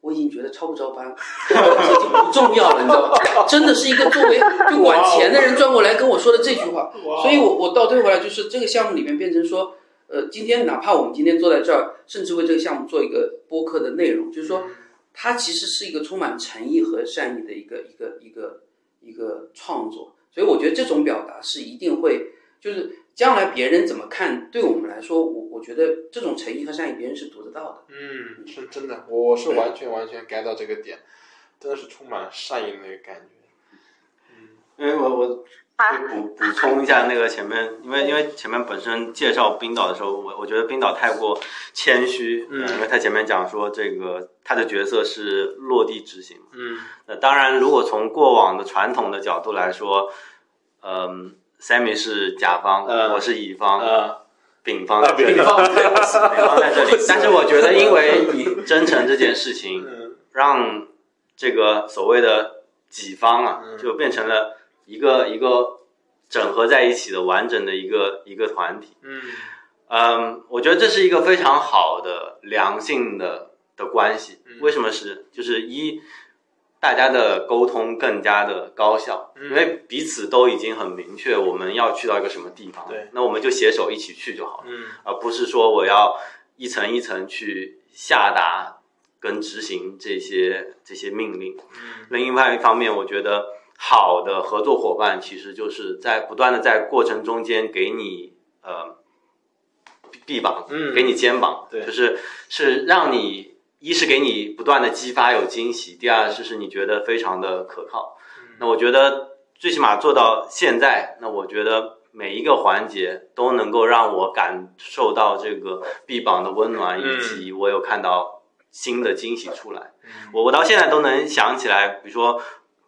我已经觉得超不超班，[laughs] 已经不重要了，你知道吧？真的是一个作为就管钱的人转过来跟我说的这句话。所以我我倒退回来，就是这个项目里面变成说，呃，今天哪怕我们今天坐在这儿，甚至为这个项目做一个播客的内容，就是说，它其实是一个充满诚意和善意的一个一个一个一个创作。所以我觉得这种表达是一定会，就是将来别人怎么看，对我们来说，我我觉得这种诚意和善意，别人是读得到的。嗯，是真的，我是完全完全 get 到这个点，真的是充满善意的那个感觉。因为我我就补补充一下那个前面，因为因为前面本身介绍冰岛的时候，我我觉得冰岛太过谦虚，嗯。因为他前面讲说这个他的角色是落地执行，嗯。那当然如果从过往的传统的角度来说，嗯，Sammy 是甲方，嗯。我是乙方，呃，丙方在这里，丙方。丙方在这里，[laughs] 但是我觉得因为你真诚这件事情，嗯。让这个所谓的己方啊，嗯。就变成了一个一个整合在一起的完整的一个一个团体。嗯嗯，我觉得这是一个非常好的良性的的关系。嗯为什么是？就是一，大家的沟通更加的高效，嗯因为彼此都已经很明确我们要去到一个什么地方，对，那我们就携手一起去就好了。嗯而不是说我要一层一层去下达跟执行这些这些命令。嗯另外一方面，我觉得好的合作伙伴其实就是在不断的在过程中间给你呃臂膀，嗯。给你肩膀，对。就是是让你一是给你不断的激发有惊喜，第二是是你觉得非常的可靠。嗯。那我觉得最起码做到现在，那我觉得每一个环节都能够让我感受到这个臂膀的温暖，嗯。以及我有看到新的惊喜出来。嗯。我我到现在都能想起来，比如说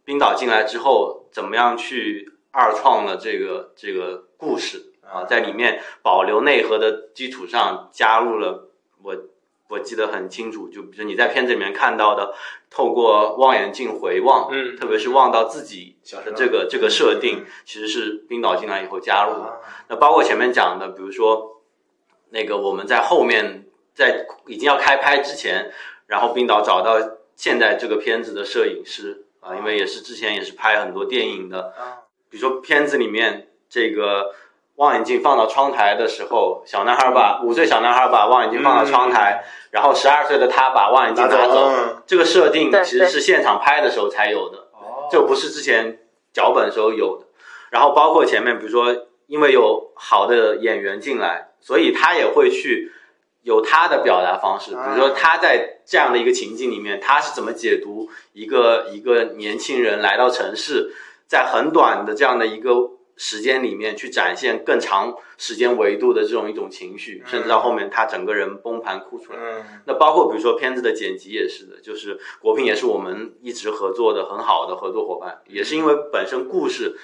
冰岛进来之后，怎么样去二创的这个这个故事啊，在里面保留内核的基础上，加入了我我记得很清楚，就比如你在片子里面看到的，透过望远镜回望，嗯。特别是望到自己的这个这个设定，其实是冰岛进来以后加入的。啊。那包括前面讲的，比如说那个我们在后面在已经要开拍之前，然后冰岛找到现在这个片子的摄影师啊，因为也是之前也是拍很多电影的，啊比如说片子里面这个望远镜放到窗台的时候，小男孩把五岁小男孩把望远镜放到窗台，然后十二岁的他把望远镜拿走，嗯这个设定其实是现场拍的时候才有的。哦这不是之前脚本时候有的。然后包括前面，比如说，因为有好的演员进来，所以他也会去有他的表达方式。比如说他在这样的一个情境里面，他是怎么解读一个一个年轻人来到城市，在很短的这样的一个时间里面去展现更长时间维度的这种一种情绪，甚至到后面他整个人崩盘哭出来。嗯。那包括比如说片子的剪辑也是的，就是国平也是我们一直合作的很好的合作伙伴，也是因为本身故事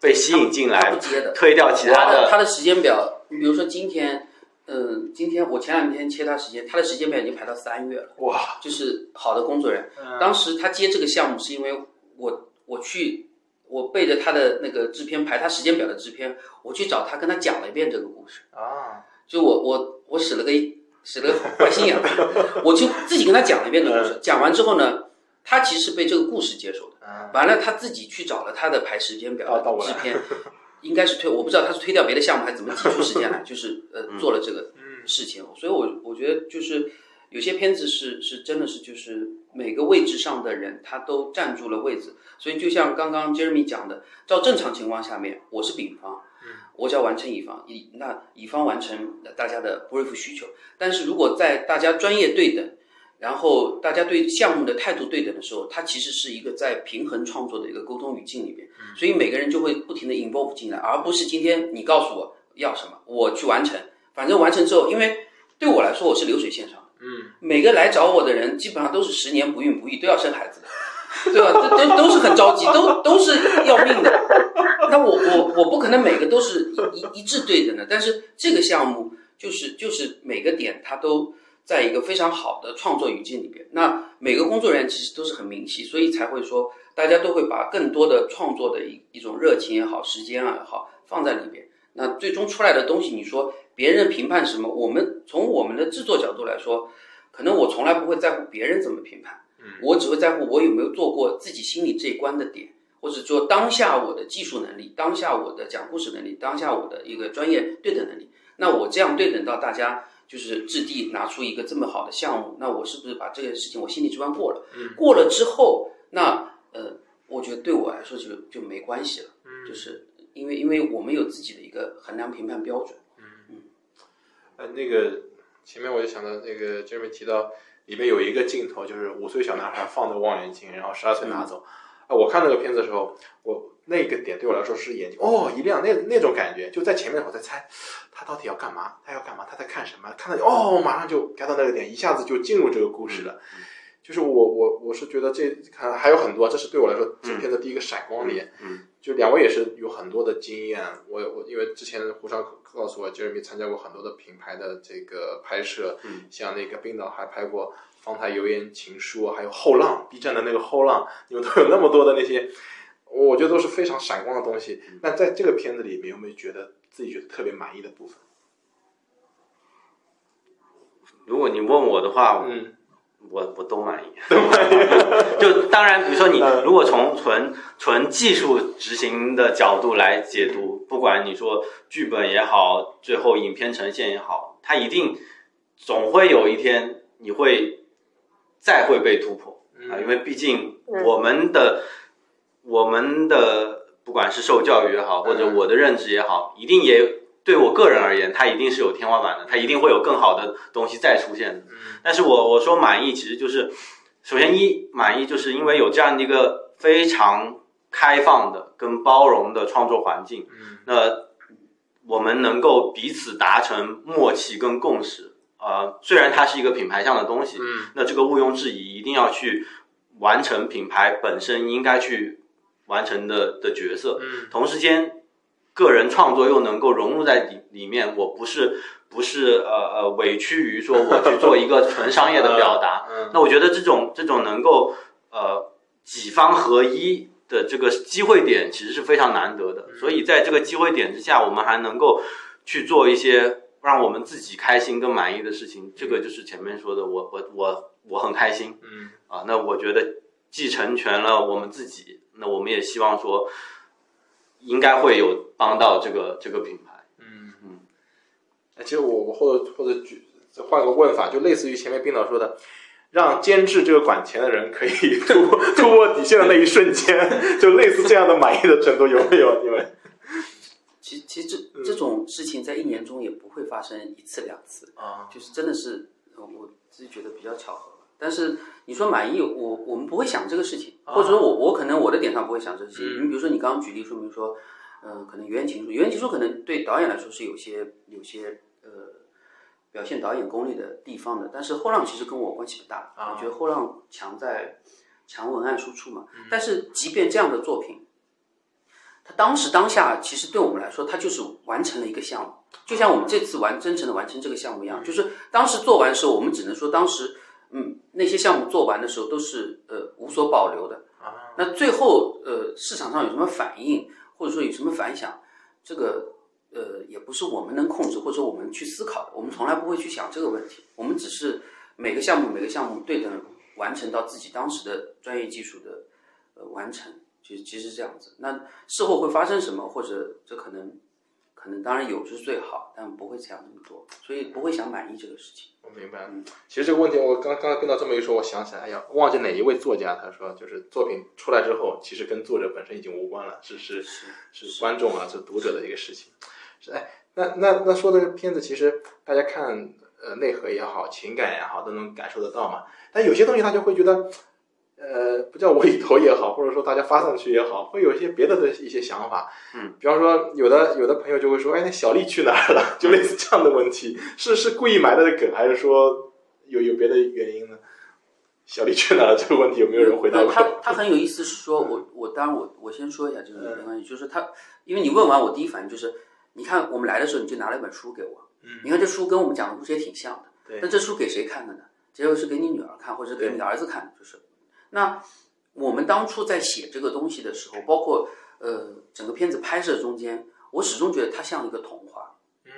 被吸引进来不，接的，推掉其他的，他的他的时间表，你比如说今天，嗯、今天我前两天切他时间，他的时间表已经排到三月了，哇，就是好的工作人员。嗯当时他接这个项目是因为我我去我背着他的那个制片排他时间表的制片，我去找他跟他讲了一遍这个故事。啊就我我我使了个使了个坏心眼儿，[laughs] 我就自己跟他讲了一遍这个故事。讲完之后呢，他其实被这个故事接受的。嗯完了，他自己去找了他的排时间表的制片，[laughs] 应该是推，我不知道他是推掉别的项目还是怎么挤出时间来，[laughs] 就是呃做了这个嗯事情。所以我我觉得就是有些片子是是真的是就是每个位置上的人他都占住了位置，所以就像刚刚 Jeremy 讲的，照正常情况下面，我是丙方，我只要完成乙方，乙那乙方完成大家的 brief 需求，但是如果在大家专业对等。然后大家对项目的态度对等的时候，它其实是一个在平衡创作的一个沟通语境里面，所以每个人就会不停的 involve 进来，而不是今天你告诉我要什么，我去完成，反正完成之后，因为对我来说我是流水线上的，嗯，每个来找我的人基本上都是十年不孕不育，都要生孩子的，对吧？这都都是很着急，都 [laughs] 都是要命的。那我我我不可能每个都是一一一致对等的，但是这个项目就是就是每个点它都。在一个非常好的创作语境里边，那每个工作人员其实都是很明细，所以才会说大家都会把更多的创作的一一种热情也好，时间啊也好放在里边。那最终出来的东西，你说别人评判什么？我们从我们的制作角度来说，可能我从来不会在乎别人怎么评判，我只会在乎我有没有做过自己心里这一关的点，或者说当下我的技术能力，当下我的讲故事能力，当下我的一个专业对等能力。那我这样对等到大家。就是质地拿出一个这么好的项目，那我是不是把这件事情我心里这关过了？嗯，过了之后，那呃，我觉得对我来说就就没关系了。嗯，就是因为因为我们有自己的一个衡量评判标准。嗯嗯。呃，那个前面我就想到那个 Jeremy 提到里面有一个镜头，就是五岁小男孩放着望远镜，然后十二岁拿走。啊，我看那个片子的时候，我。那个点对我来说是眼睛哦一亮，那那种感觉就在前面，我在猜他到底要干嘛，他要干嘛，他在看什么，看到哦，马上就 get 到那个点，一下子就进入这个故事了。就是我我我是觉得这看还有很多，这是对我来说这片的第一个闪光点。嗯，就两位也是有很多的经验，我我因为之前胡少告诉我，Jeremy 参加过很多的品牌的这个拍摄，嗯，像那个冰岛还拍过方太油盐情书，还有后浪 B 站的那个后浪，你们都有那么多的那些。我觉得都是非常闪光的东西。那在这个片子里面，有没有觉得自己觉得特别满意的部分？如果你问我的话，嗯，我我 [laughs] 都满意。就当然，比如说你如果从纯纯技术执行的角度来解读，不管你说剧本也好，最后影片呈现也好，它一定总会有一天你会再会被突破啊，因为毕竟我们的。我们的不管是受教育也好，或者我的认知也好，一定也对我个人而言，它一定是有天花板的，它一定会有更好的东西再出现的。但是我我说满意，其实就是首先一满意，就是因为有这样的一个非常开放的跟包容的创作环境，那我们能够彼此达成默契跟共识。呃，虽然它是一个品牌上的东西，那这个毋庸置疑，一定要去完成品牌本身应该去。完成的的角色，嗯同时间，个人创作又能够融入在里里面。我不是不是呃呃委屈于说我去做一个纯商业的表达。[laughs] 嗯那我觉得这种这种能够呃几方合一的这个机会点其实是非常难得的。所以在这个机会点之下，我们还能够去做一些让我们自己开心跟满意的事情。这个就是前面说的，我我我我很开心。嗯啊，那我觉得既成全了我们自己。那我们也希望说，应该会有帮到这个这个品牌。嗯嗯。哎，其实我我或者或者举换个问法，就类似于前面冰岛说的，让监制这个管钱的人可以 [laughs] 突破突破底线的那一瞬间，就类似这样的满意的程度有没有？你们其其实这这种事情在一年中也不会发生一次两次啊，就是真的是我自己觉得比较巧合。但是你说满意，我我们不会想这个事情，或者说我我可能我的点上不会想这个事情。你比如说你刚刚举例说明说，呃，可能语言情书，原情书可能对导演来说是有些有些呃表现导演功力的地方的。但是后浪其实跟我关系不大，我觉得后浪强在强文案输出嘛。但是即便这样的作品，他当时当下其实对我们来说，他就是完成了一个项目，就像我们这次完真诚的完成这个项目一样，就是当时做完的时候，我们只能说当时。嗯，那些项目做完的时候都是呃无所保留的啊。那最后呃市场上有什么反应，或者说有什么反响，这个呃也不是我们能控制或者我们去思考的。我们从来不会去想这个问题，我们只是每个项目每个项目对等完成到自己当时的专业技术的呃完成，其实其实这样子。那事后会发生什么，或者这可能可能当然有是最好，但不会想那么多，所以不会想满意这个事情。我明白，其实这个问题我刚刚跟到这么一说，我想起来，哎呀，忘记哪一位作家，他说就是作品出来之后，其实跟作者本身已经无关了，是是是观众啊，是读者的一个事情。是哎，那那那说这个片子，其实大家看，呃内核也好，情感也好，都能感受得到嘛。但有些东西他就会觉得，呃，不叫无厘头也好，或者说大家发上去也好，会有一些别的的一些想法。嗯，比方说有的有的朋友就会说，哎，那小丽去哪儿了？[laughs] 就类似这样的问题，是是故意埋的梗，还是说有有别的原因呢？小丽去哪儿了这个问题有没有人回答过？他他很有意思，是说我我当然我我先说一下这个没关系，就是他，因为你问完我第一反应就是，你看我们来的时候你就拿了一本书给我，嗯你看这书跟我们讲的故事也挺像的，对但这书给谁看的呢？结果是给你女儿看，或者给你的儿子看的，就是。那我们当初在写这个东西的时候，包括呃整个片子拍摄中间，我始终觉得它像一个童话。嗯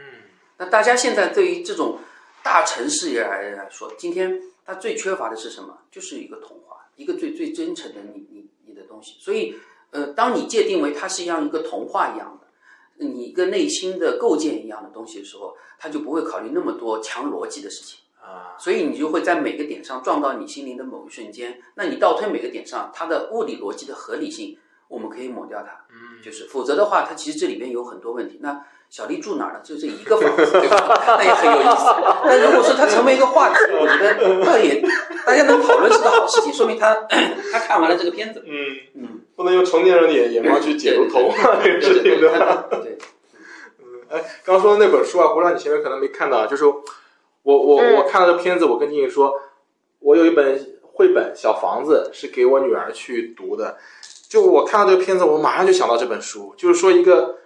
那大家现在对于这种大城市也来来说，今天它最缺乏的是什么？就是一个童话，一个最最真诚的你你你的东西。所以，呃，当你界定为它是像一个童话一样的，你一个内心的构建一样的东西的时候，他就不会考虑那么多强逻辑的事情。啊，所以你就会在每个点上撞到你心灵的某一瞬间。那你倒推每个点上，它的物理逻辑的合理性，我们可以抹掉它。嗯，就是否则的话，它其实这里边有很多问题。那小丽住哪儿呢？就这一个房子，对吧？[laughs] 那也很有意思。那如果说它成为一个话题，我觉得倒也大家能讨论是个好事情，说明他 [clears throat] 他看完了这个片子。嗯嗯，不能用成年人的眼眼光去解读童话这个事情，对吧？对对，哎，刚刚说的那本书啊，胡让你前面可能没看到啊，就是我我嗯我看了这片子，我跟静静说，我有一本绘本《小房子》是给我女儿去读的。就我看到这个片子，我马上就想到这本书，就是说一个，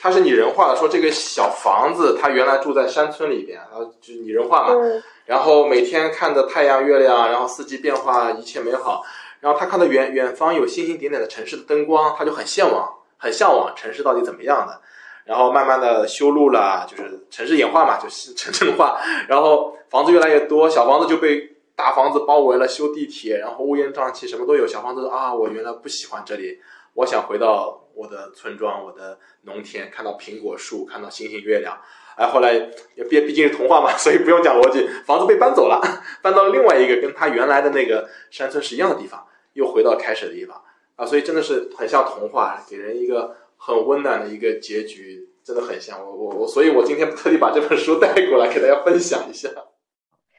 它是拟人化的，说这个小房子它原来住在山村里边，然后就拟人化嘛，嗯然后每天看着太阳、月亮，然后四季变化，一切美好。然后他看到远远方有星星点点的城市的灯光，他就很向往，很向往城市到底怎么样的。然后慢慢的修路了，就是城市演化嘛，就是城镇化。[laughs] 然后房子越来越多，小房子就被大房子包围了，修地铁，然后乌烟瘴气，什么都有。小房子啊，我原来不喜欢这里，我想回到我的村庄、我的农田，看到苹果树，看到星星月亮。哎，后来也毕毕竟是童话嘛，[laughs] 所以不用讲逻辑，房子被搬走了，[laughs] 搬到另外一个跟他原来的那个山村是一样的地方，又回到开始的地方啊，所以真的是很像童话，给人一个很温暖的一个结局，真的很像我我我，所以我今天特地把这本书带过来给大家分享一下。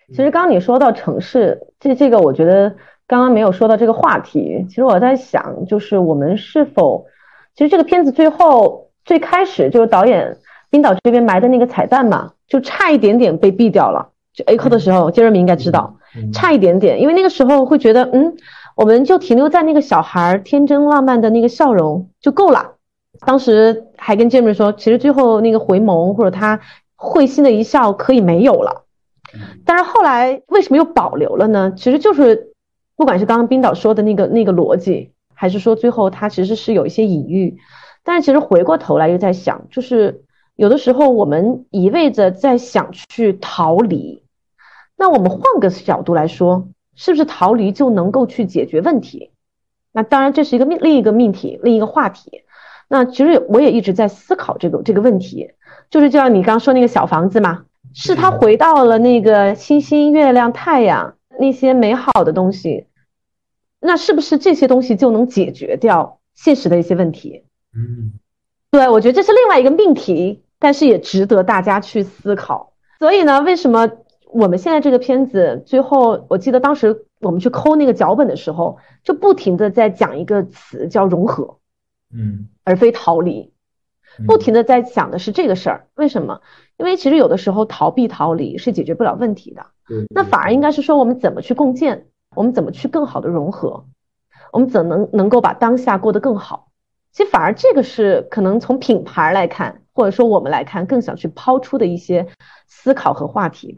其实刚刚你说到城市，这这个我觉得刚刚没有说到这个话题。其实我在想，就是我们是否，其实这个片子最后最开始就是导演冰岛这边埋的那个彩蛋嘛，就差一点点被毙掉了。就 A 扣的时候，杰瑞米应该知道，差一点点，因为那个时候会觉得，嗯，我们就停留在那个小孩儿天真浪漫的那个笑容就够了。当时还跟杰瑞米说，其实最后那个回眸或者他会心的一笑可以没有了。但是后来为什么又保留了呢？其实就是，不管是刚刚冰岛说的那个那个逻辑，还是说最后他其实是有一些隐喻。但是其实回过头来又在想，就是有的时候我们一味着在想去逃离，那我们换个角度来说，是不是逃离就能够去解决问题？那当然这是一个命另一个命题，另一个话题。那其实我也一直在思考这个这个问题，就是就像你刚刚说那个小房子嘛。是他回到了那个星星、月亮、太阳那些美好的东西，那是不是这些东西就能解决掉现实的一些问题？嗯，对，我觉得这是另外一个命题，但是也值得大家去思考。所以呢，为什么我们现在这个片子最后，我记得当时我们去抠那个脚本的时候，就不停的在讲一个词叫融合，嗯，而非逃离。不停的在想的是这个事儿，为什么？因为其实有的时候逃避逃离是解决不了问题的，对，那反而应该是说我们怎么去共建，我们怎么去更好的融合，我们怎么能能够把当下过得更好。其实反而这个是可能从品牌来看，或者说我们来看，更想去抛出的一些思考和话题。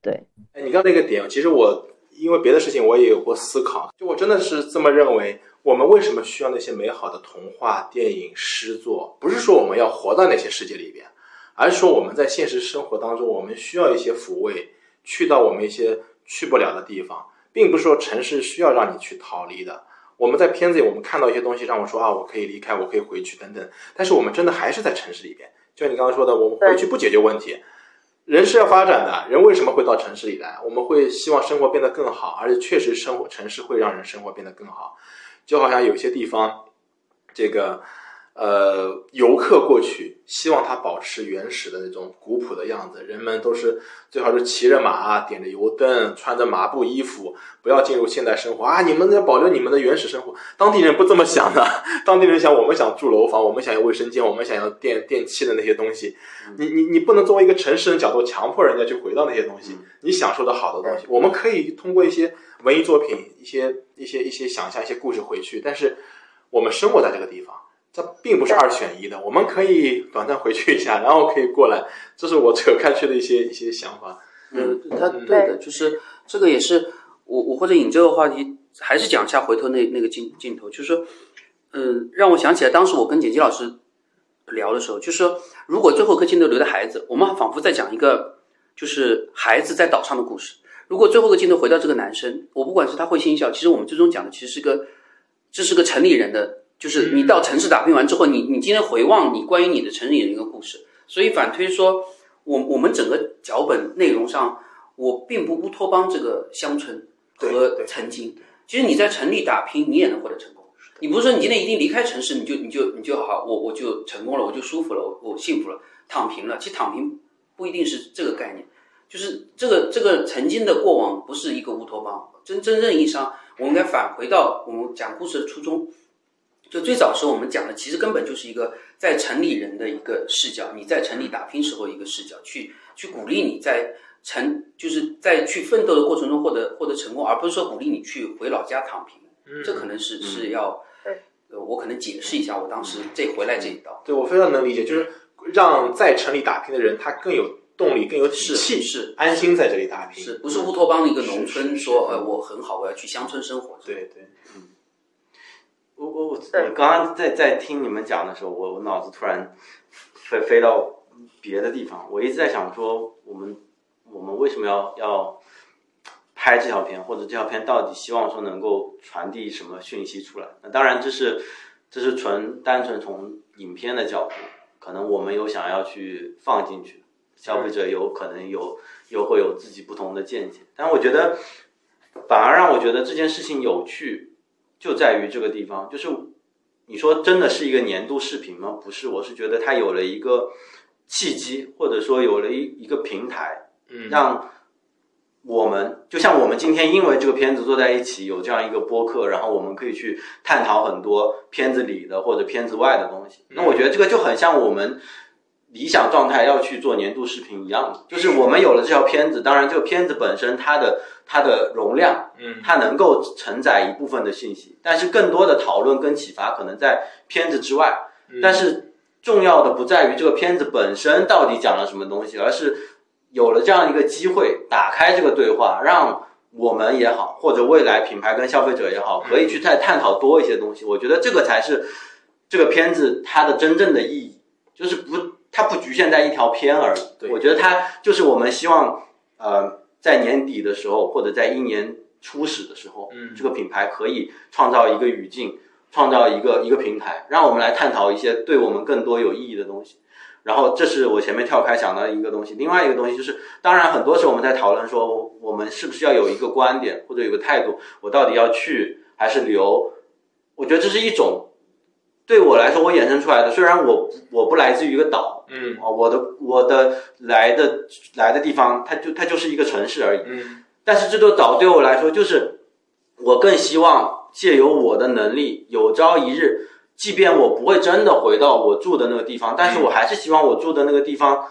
对，哎，你刚那个点，其实我因为别的事情我也有过思考，就我真的是这么认为。我们为什么需要那些美好的童话、电影、诗作？不是说我们要活到那些世界里边，而是说我们在现实生活当中，我们需要一些抚慰，去到我们一些去不了的地方，并不是说城市需要让你去逃离的。我们在片子里，我们看到一些东西，让我说啊，我可以离开，我可以回去等等。但是我们真的还是在城市里边，就像你刚刚说的，我们回去不解决问题。人是要发展的，人为什么会到城市里来？我们会希望生活变得更好，而且确实生活城市会让人生活变得更好。就好像有些地方，这个呃，游客过去，希望它保持原始的那种古朴的样子。人们都是最好是骑着马，点着油灯，穿着麻布衣服，不要进入现代生活啊！你们要保留你们的原始生活。当地人不这么想的，当地人想，我们想住楼房，我们想要卫生间，我们想要电电器的那些东西。你你你不能作为一个城市人角度强迫人家去回到那些东西，你享受的好的东西，我们可以通过一些文艺作品、一些一些一些想象、一些故事回去，但是我们生活在这个地方。这并不是二选一的，我们可以短暂回去一下，然后可以过来。这是我扯开去的一些一些想法。嗯，他对的，就是这个也是我我或者引这个话题，还是讲一下回头那那个镜镜头，就是说，嗯，让我想起来当时我跟剪辑老师聊的时候，就是说，如果最后一颗镜头留的孩子，我们仿佛在讲一个就是孩子在岛上的故事。如果最后一个镜头回到这个男生，我不管是他会心一笑，其实我们最终讲的其实是个，这是个城里人的。就是你到城市打拼完之后，你你今天回望你关于你的城里的一个故事，所以反推说，我我们整个脚本内容上，我并不乌托邦这个乡村和曾经，其实你在城里打拼，你也能获得成功。你不是说你今天一定离开城市，你就你就你就好，我我就成功了，我就舒服了，我我幸福了，躺平了。其实躺平不一定是这个概念，就是这个这个曾经的过往不是一个乌托邦，真真正意义上，我们应该返回到我们讲故事的初衷。就最早时候我们讲的，其实根本就是一个在城里人的一个视角，你在城里打拼时候一个视角，去去鼓励你在城，就是在去奋斗的过程中获得获得成功，而不是说鼓励你去回老家躺平。这可能是是要，呃，我可能解释一下我当时这回来这一道。对我非常能理解，就是让在城里打拼的人他更有动力，更有底气，是安心在这里打拼，是不是乌托邦的一个农村说呃我很好，我要去乡村生活？对对，嗯。我我我我刚刚在在听你们讲的时候，我我脑子突然飞飞到别的地方。我一直在想说，我们我们为什么要要拍这条片，或者这条片到底希望说能够传递什么讯息出来？那当然，这是这是纯单纯从影片的角度，可能我们有想要去放进去，消费者有可能有又会有自己不同的见解。但我觉得，反而让我觉得这件事情有趣。就在于这个地方，就是你说真的是一个年度视频吗？不是，我是觉得它有了一个契机，或者说有了一一个平台，嗯，让我们就像我们今天因为这个片子坐在一起，有这样一个播客，然后我们可以去探讨很多片子里的或者片子外的东西。那我觉得这个就很像我们。理想状态要去做年度视频一样的，就是我们有了这条片子，当然这个片子本身它的它的容量，嗯，它能够承载一部分的信息，但是更多的讨论跟启发可能在片子之外。但是重要的不在于这个片子本身到底讲了什么东西，而是有了这样一个机会，打开这个对话，让我们也好，或者未来品牌跟消费者也好，可以去再探讨多一些东西。我觉得这个才是这个片子它的真正的意义，就是不。它不局限在一条片而已，我觉得它就是我们希望，呃，在年底的时候或者在一年初始的时候，嗯，这个品牌可以创造一个语境，创造一个一个平台，让我们来探讨一些对我们更多有意义的东西。然后，这是我前面跳开想到的一个东西。另外一个东西就是，当然很多时候我们在讨论说，我们是不是要有一个观点或者有个态度，我到底要去还是留？我觉得这是一种。对我来说，我衍生出来的，虽然我我不来自于一个岛，嗯啊，我的我的来的来的地方，它就它就是一个城市而已，嗯，但是这座岛对我来说，就是我更希望借由我的能力，有朝一日，即便我不会真的回到我住的那个地方，但是我还是希望我住的那个地方，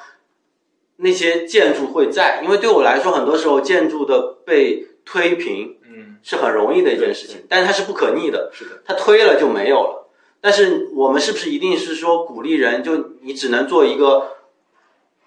那些建筑会在，因为对我来说，很多时候建筑的被推平，嗯，是很容易的一件事情，但是它是不可逆的，是的，它推了就没有了。但是我们是不是一定是说鼓励人就你只能做一个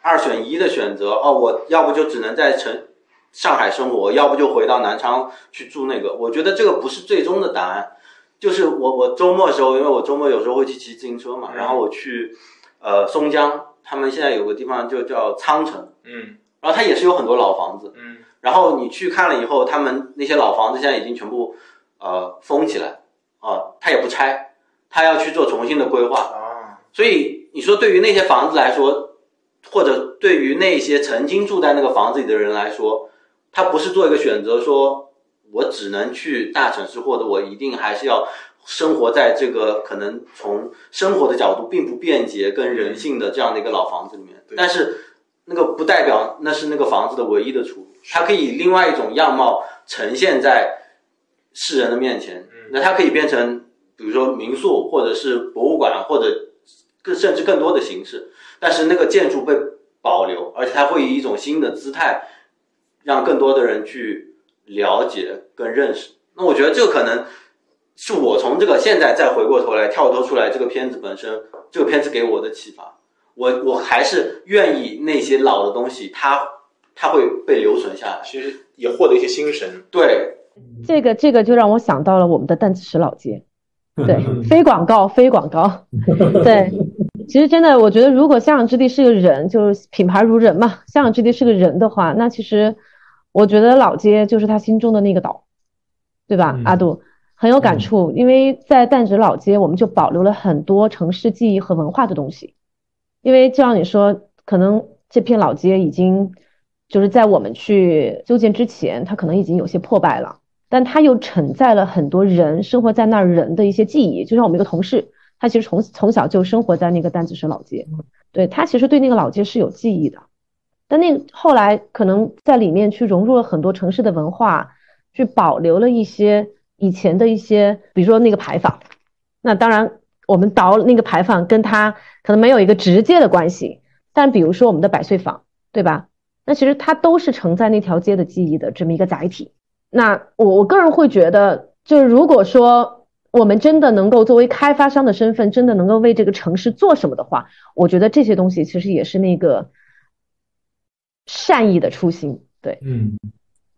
二选一的选择哦？我要不就只能在城上海生活，要不就回到南昌去住那个。我觉得这个不是最终的答案。就是我我周末的时候，因为我周末有时候会去骑自行车嘛，然后我去呃松江，他们现在有个地方就叫仓城，嗯，然后它也是有很多老房子，嗯，然后你去看了以后，他们那些老房子现在已经全部呃封起来，啊，他也不拆。他要去做重新的规划。啊，所以你说对于那些房子来说，或者对于那些曾经住在那个房子里的人来说，他不是做一个选择，说我只能去大城市，或者我一定还是要生活在这个可能从生活的角度并不便捷跟人性的这样的一个老房子里面，但是那个不代表那是那个房子的唯一的出路，它可以以另外一种样貌呈现在世人的面前。那它可以变成，比如说民宿，或者是博物馆，或者更甚至更多的形式。但是那个建筑被保留，而且它会以一种新的姿态，让更多的人去了解跟认识。那我觉得这可能是我从这个现在再回过头来跳脱出来，这个片子本身，这个片子给我的启发。我我还是愿意那些老的东西，它它会被留存下来，其实也获得一些心神。对。这个这个就让我想到了我们的弹子石老街，[laughs] 对，非广告非广告，[laughs] 对，其实真的，我觉得如果香港置地是个人，就是品牌如人嘛，香港置地是个人的话，那其实我觉得老街就是他心中的那个岛，对吧？阿杜很有感触，因为在淡水老街，我们就保留了很多城市记忆和文化的东西，因为就像你说，可能这片老街已经就是在我们去修建之前，它可能已经有些破败了。但它又承载了很多人生活在那儿人的一些记忆，就像我们一个同事，他其实从从小就生活在那个丹子石老街，对他其实对那个老街是有记忆的。但那后来可能在里面去融入了很多城市的文化，去保留了一些以前的一些，比如说那个牌坊。那当然，我们倒那个牌坊跟他可能没有一个直接的关系，但比如说我们的百岁坊，对吧？那其实它都是承载那条街的记忆的这么一个载体。那我我个人会觉得，就是如果说我们真的能够作为开发商的身份，真的能够为这个城市做什么的话，我觉得这些东西其实也是那个善意的初心。对，嗯，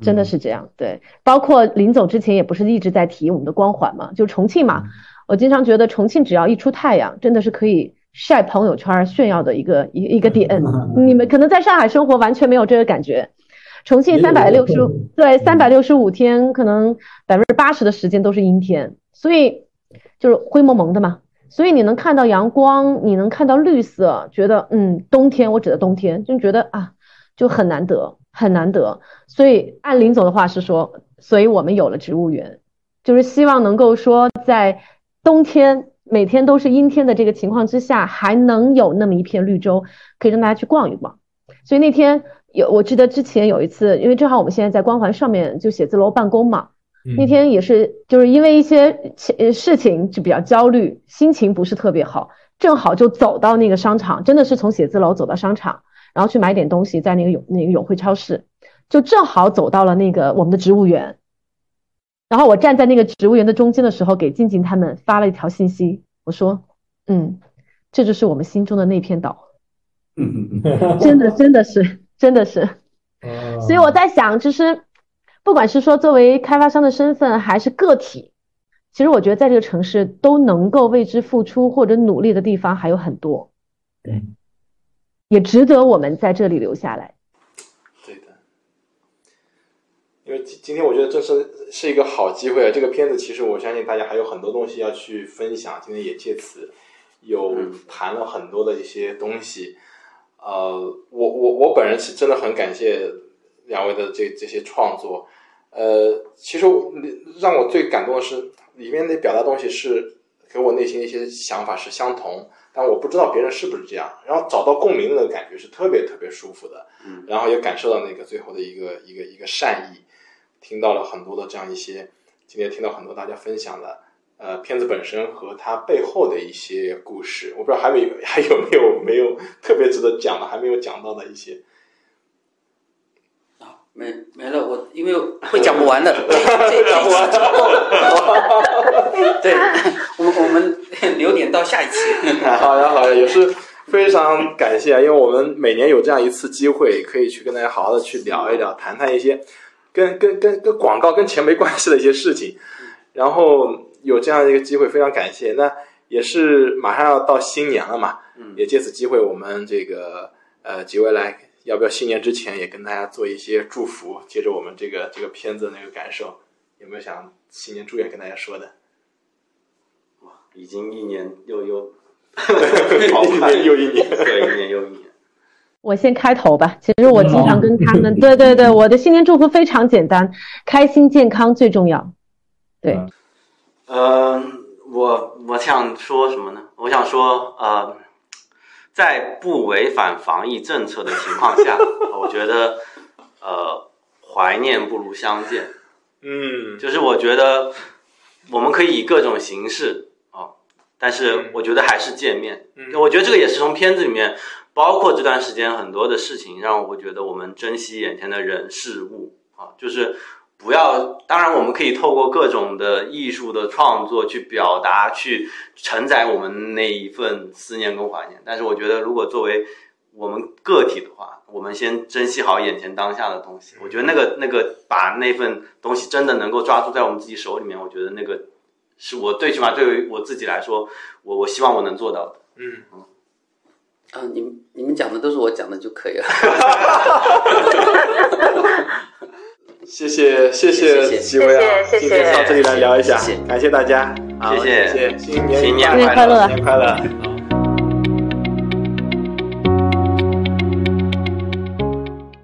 真的是这样。对，包括临走之前也不是一直在提我们的光环嘛，就重庆嘛，我经常觉得重庆只要一出太阳，真的是可以晒朋友圈炫耀的一个一一个点。[laughs] 你们可能在上海生活完全没有这个感觉。重庆三百六十对三百六十五天，可能百分之八十的时间都是阴天，所以就是灰蒙蒙的嘛。所以你能看到阳光，你能看到绿色，觉得嗯，冬天我指的冬天，就觉得啊，就很难得，很难得。所以按林总的话是说，所以我们有了植物园，就是希望能够说在冬天每天都是阴天的这个情况之下，还能有那么一片绿洲，可以让大家去逛一逛。所以那天。有，我记得之前有一次，因为正好我们现在在光环上面就写字楼办公嘛，那天也是就是因为一些事情就比较焦虑，心情不是特别好，正好就走到那个商场，真的是从写字楼走到商场，然后去买点东西，在那个永那个永辉超市，就正好走到了那个我们的植物园，然后我站在那个植物园的中间的时候，给静静他们发了一条信息，我说，嗯，这就是我们心中的那片岛，嗯。真的真的是。真的是，[laughs] 所以我在想，其实不管是说作为开发商的身份，还是个体，其实我觉得在这个城市都能够为之付出或者努力的地方还有很多，对，也值得我们在这里留下来。对的，因为今今天我觉得这是是一个好机会啊！这个片子其实我相信大家还有很多东西要去分享，今天也借此有谈了很多的一些东西。呃，我我我本人是真的很感谢两位的这这些创作。呃，其实让我最感动的是里面的表达东西是给我内心的一些想法是相同，但我不知道别人是不是这样。然后找到共鸣的感觉是特别特别舒服的。嗯，然后也感受到那个最后的一个一个一个善意，听到了很多的这样一些，今天听到很多大家分享的。呃，片子本身和它背后的一些故事，我不知道还没还有没有没有特别值得讲的，还没有讲到的一些。啊，没没了，我因为会讲不完的，[laughs] 讲不完。[laughs] 对，我们我们 [laughs] 留点到下一期。好呀好呀，也是非常感谢，因为我们每年有这样一次机会，可以去跟大家好好的去聊一聊，谈谈一些跟跟跟跟广告跟钱没关系的一些事情，然后。有这样一个机会，非常感谢。那也是马上要到新年了嘛，嗯，也借此机会，我们这个呃几位来，要不要新年之前也跟大家做一些祝福？接着我们这个这个片子那个感受，有没有想新年祝愿跟大家说的？哇，已经一年又又，[laughs] 一年又一年，对，一年又一年。我先开头吧。其实我经常跟他们，对对对，我的新年祝福非常简单，开心健康最重要。对。嗯，我我想说什么呢？我想说，呃，在不违反防疫政策的情况下，我觉得，呃，怀念不如相见。嗯，就是我觉得我们可以以各种形式啊，但是我觉得还是见面。嗯我觉得这个也是从片子里面，包括这段时间很多的事情，让我觉得我们珍惜眼前的人事物啊，就是不要。当然，我们可以透过各种的艺术的创作去表达，去承载我们那一份思念跟怀念。但是，我觉得如果作为我们个体的话，我们先珍惜好眼前当下的东西。我觉得那个那个把那份东西真的能够抓住在我们自己手里面，我觉得那个是我最起码对于我自己来说，我我希望我能做到的。嗯，啊，你们你们讲的都是我讲的就可以了。谢谢谢谢谢几位啊，谢谢今天到这里来聊一下谢谢，感谢大家，好谢谢。谢谢，新年新年快快乐。新年快乐。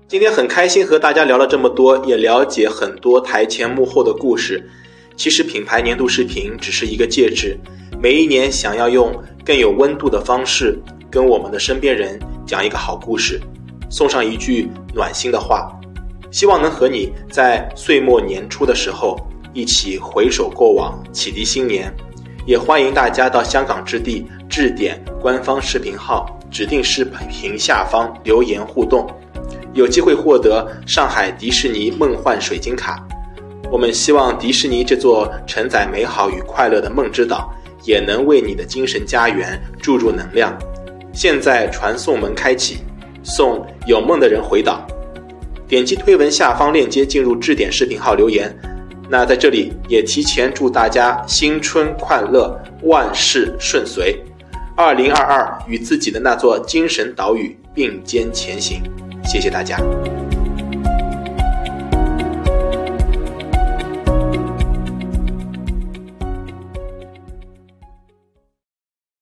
今天很开心和大家聊了这么多，也了解很多台前幕后的故事。其实品牌年度视频只是一个介质，每一年想要用更有温度的方式跟我们的身边人讲一个好故事，送上一句暖心的话，希望能和你在岁末年初的时候一起回首过往，启迪新年。也欢迎大家到香港之地致点官方视频号指定视频下方留言互动，有机会获得上海迪士尼梦幻水晶卡。我们希望迪士尼这座承载美好与快乐的梦之岛，也能为你的精神家园注入能量。现在传送门开启，送有梦的人回岛。点击推文下方链接进入置点视频号留言。那在这里也提前祝大家新春快乐，万事顺遂。二零二二与自己的那座精神岛屿并肩前行。谢谢大家。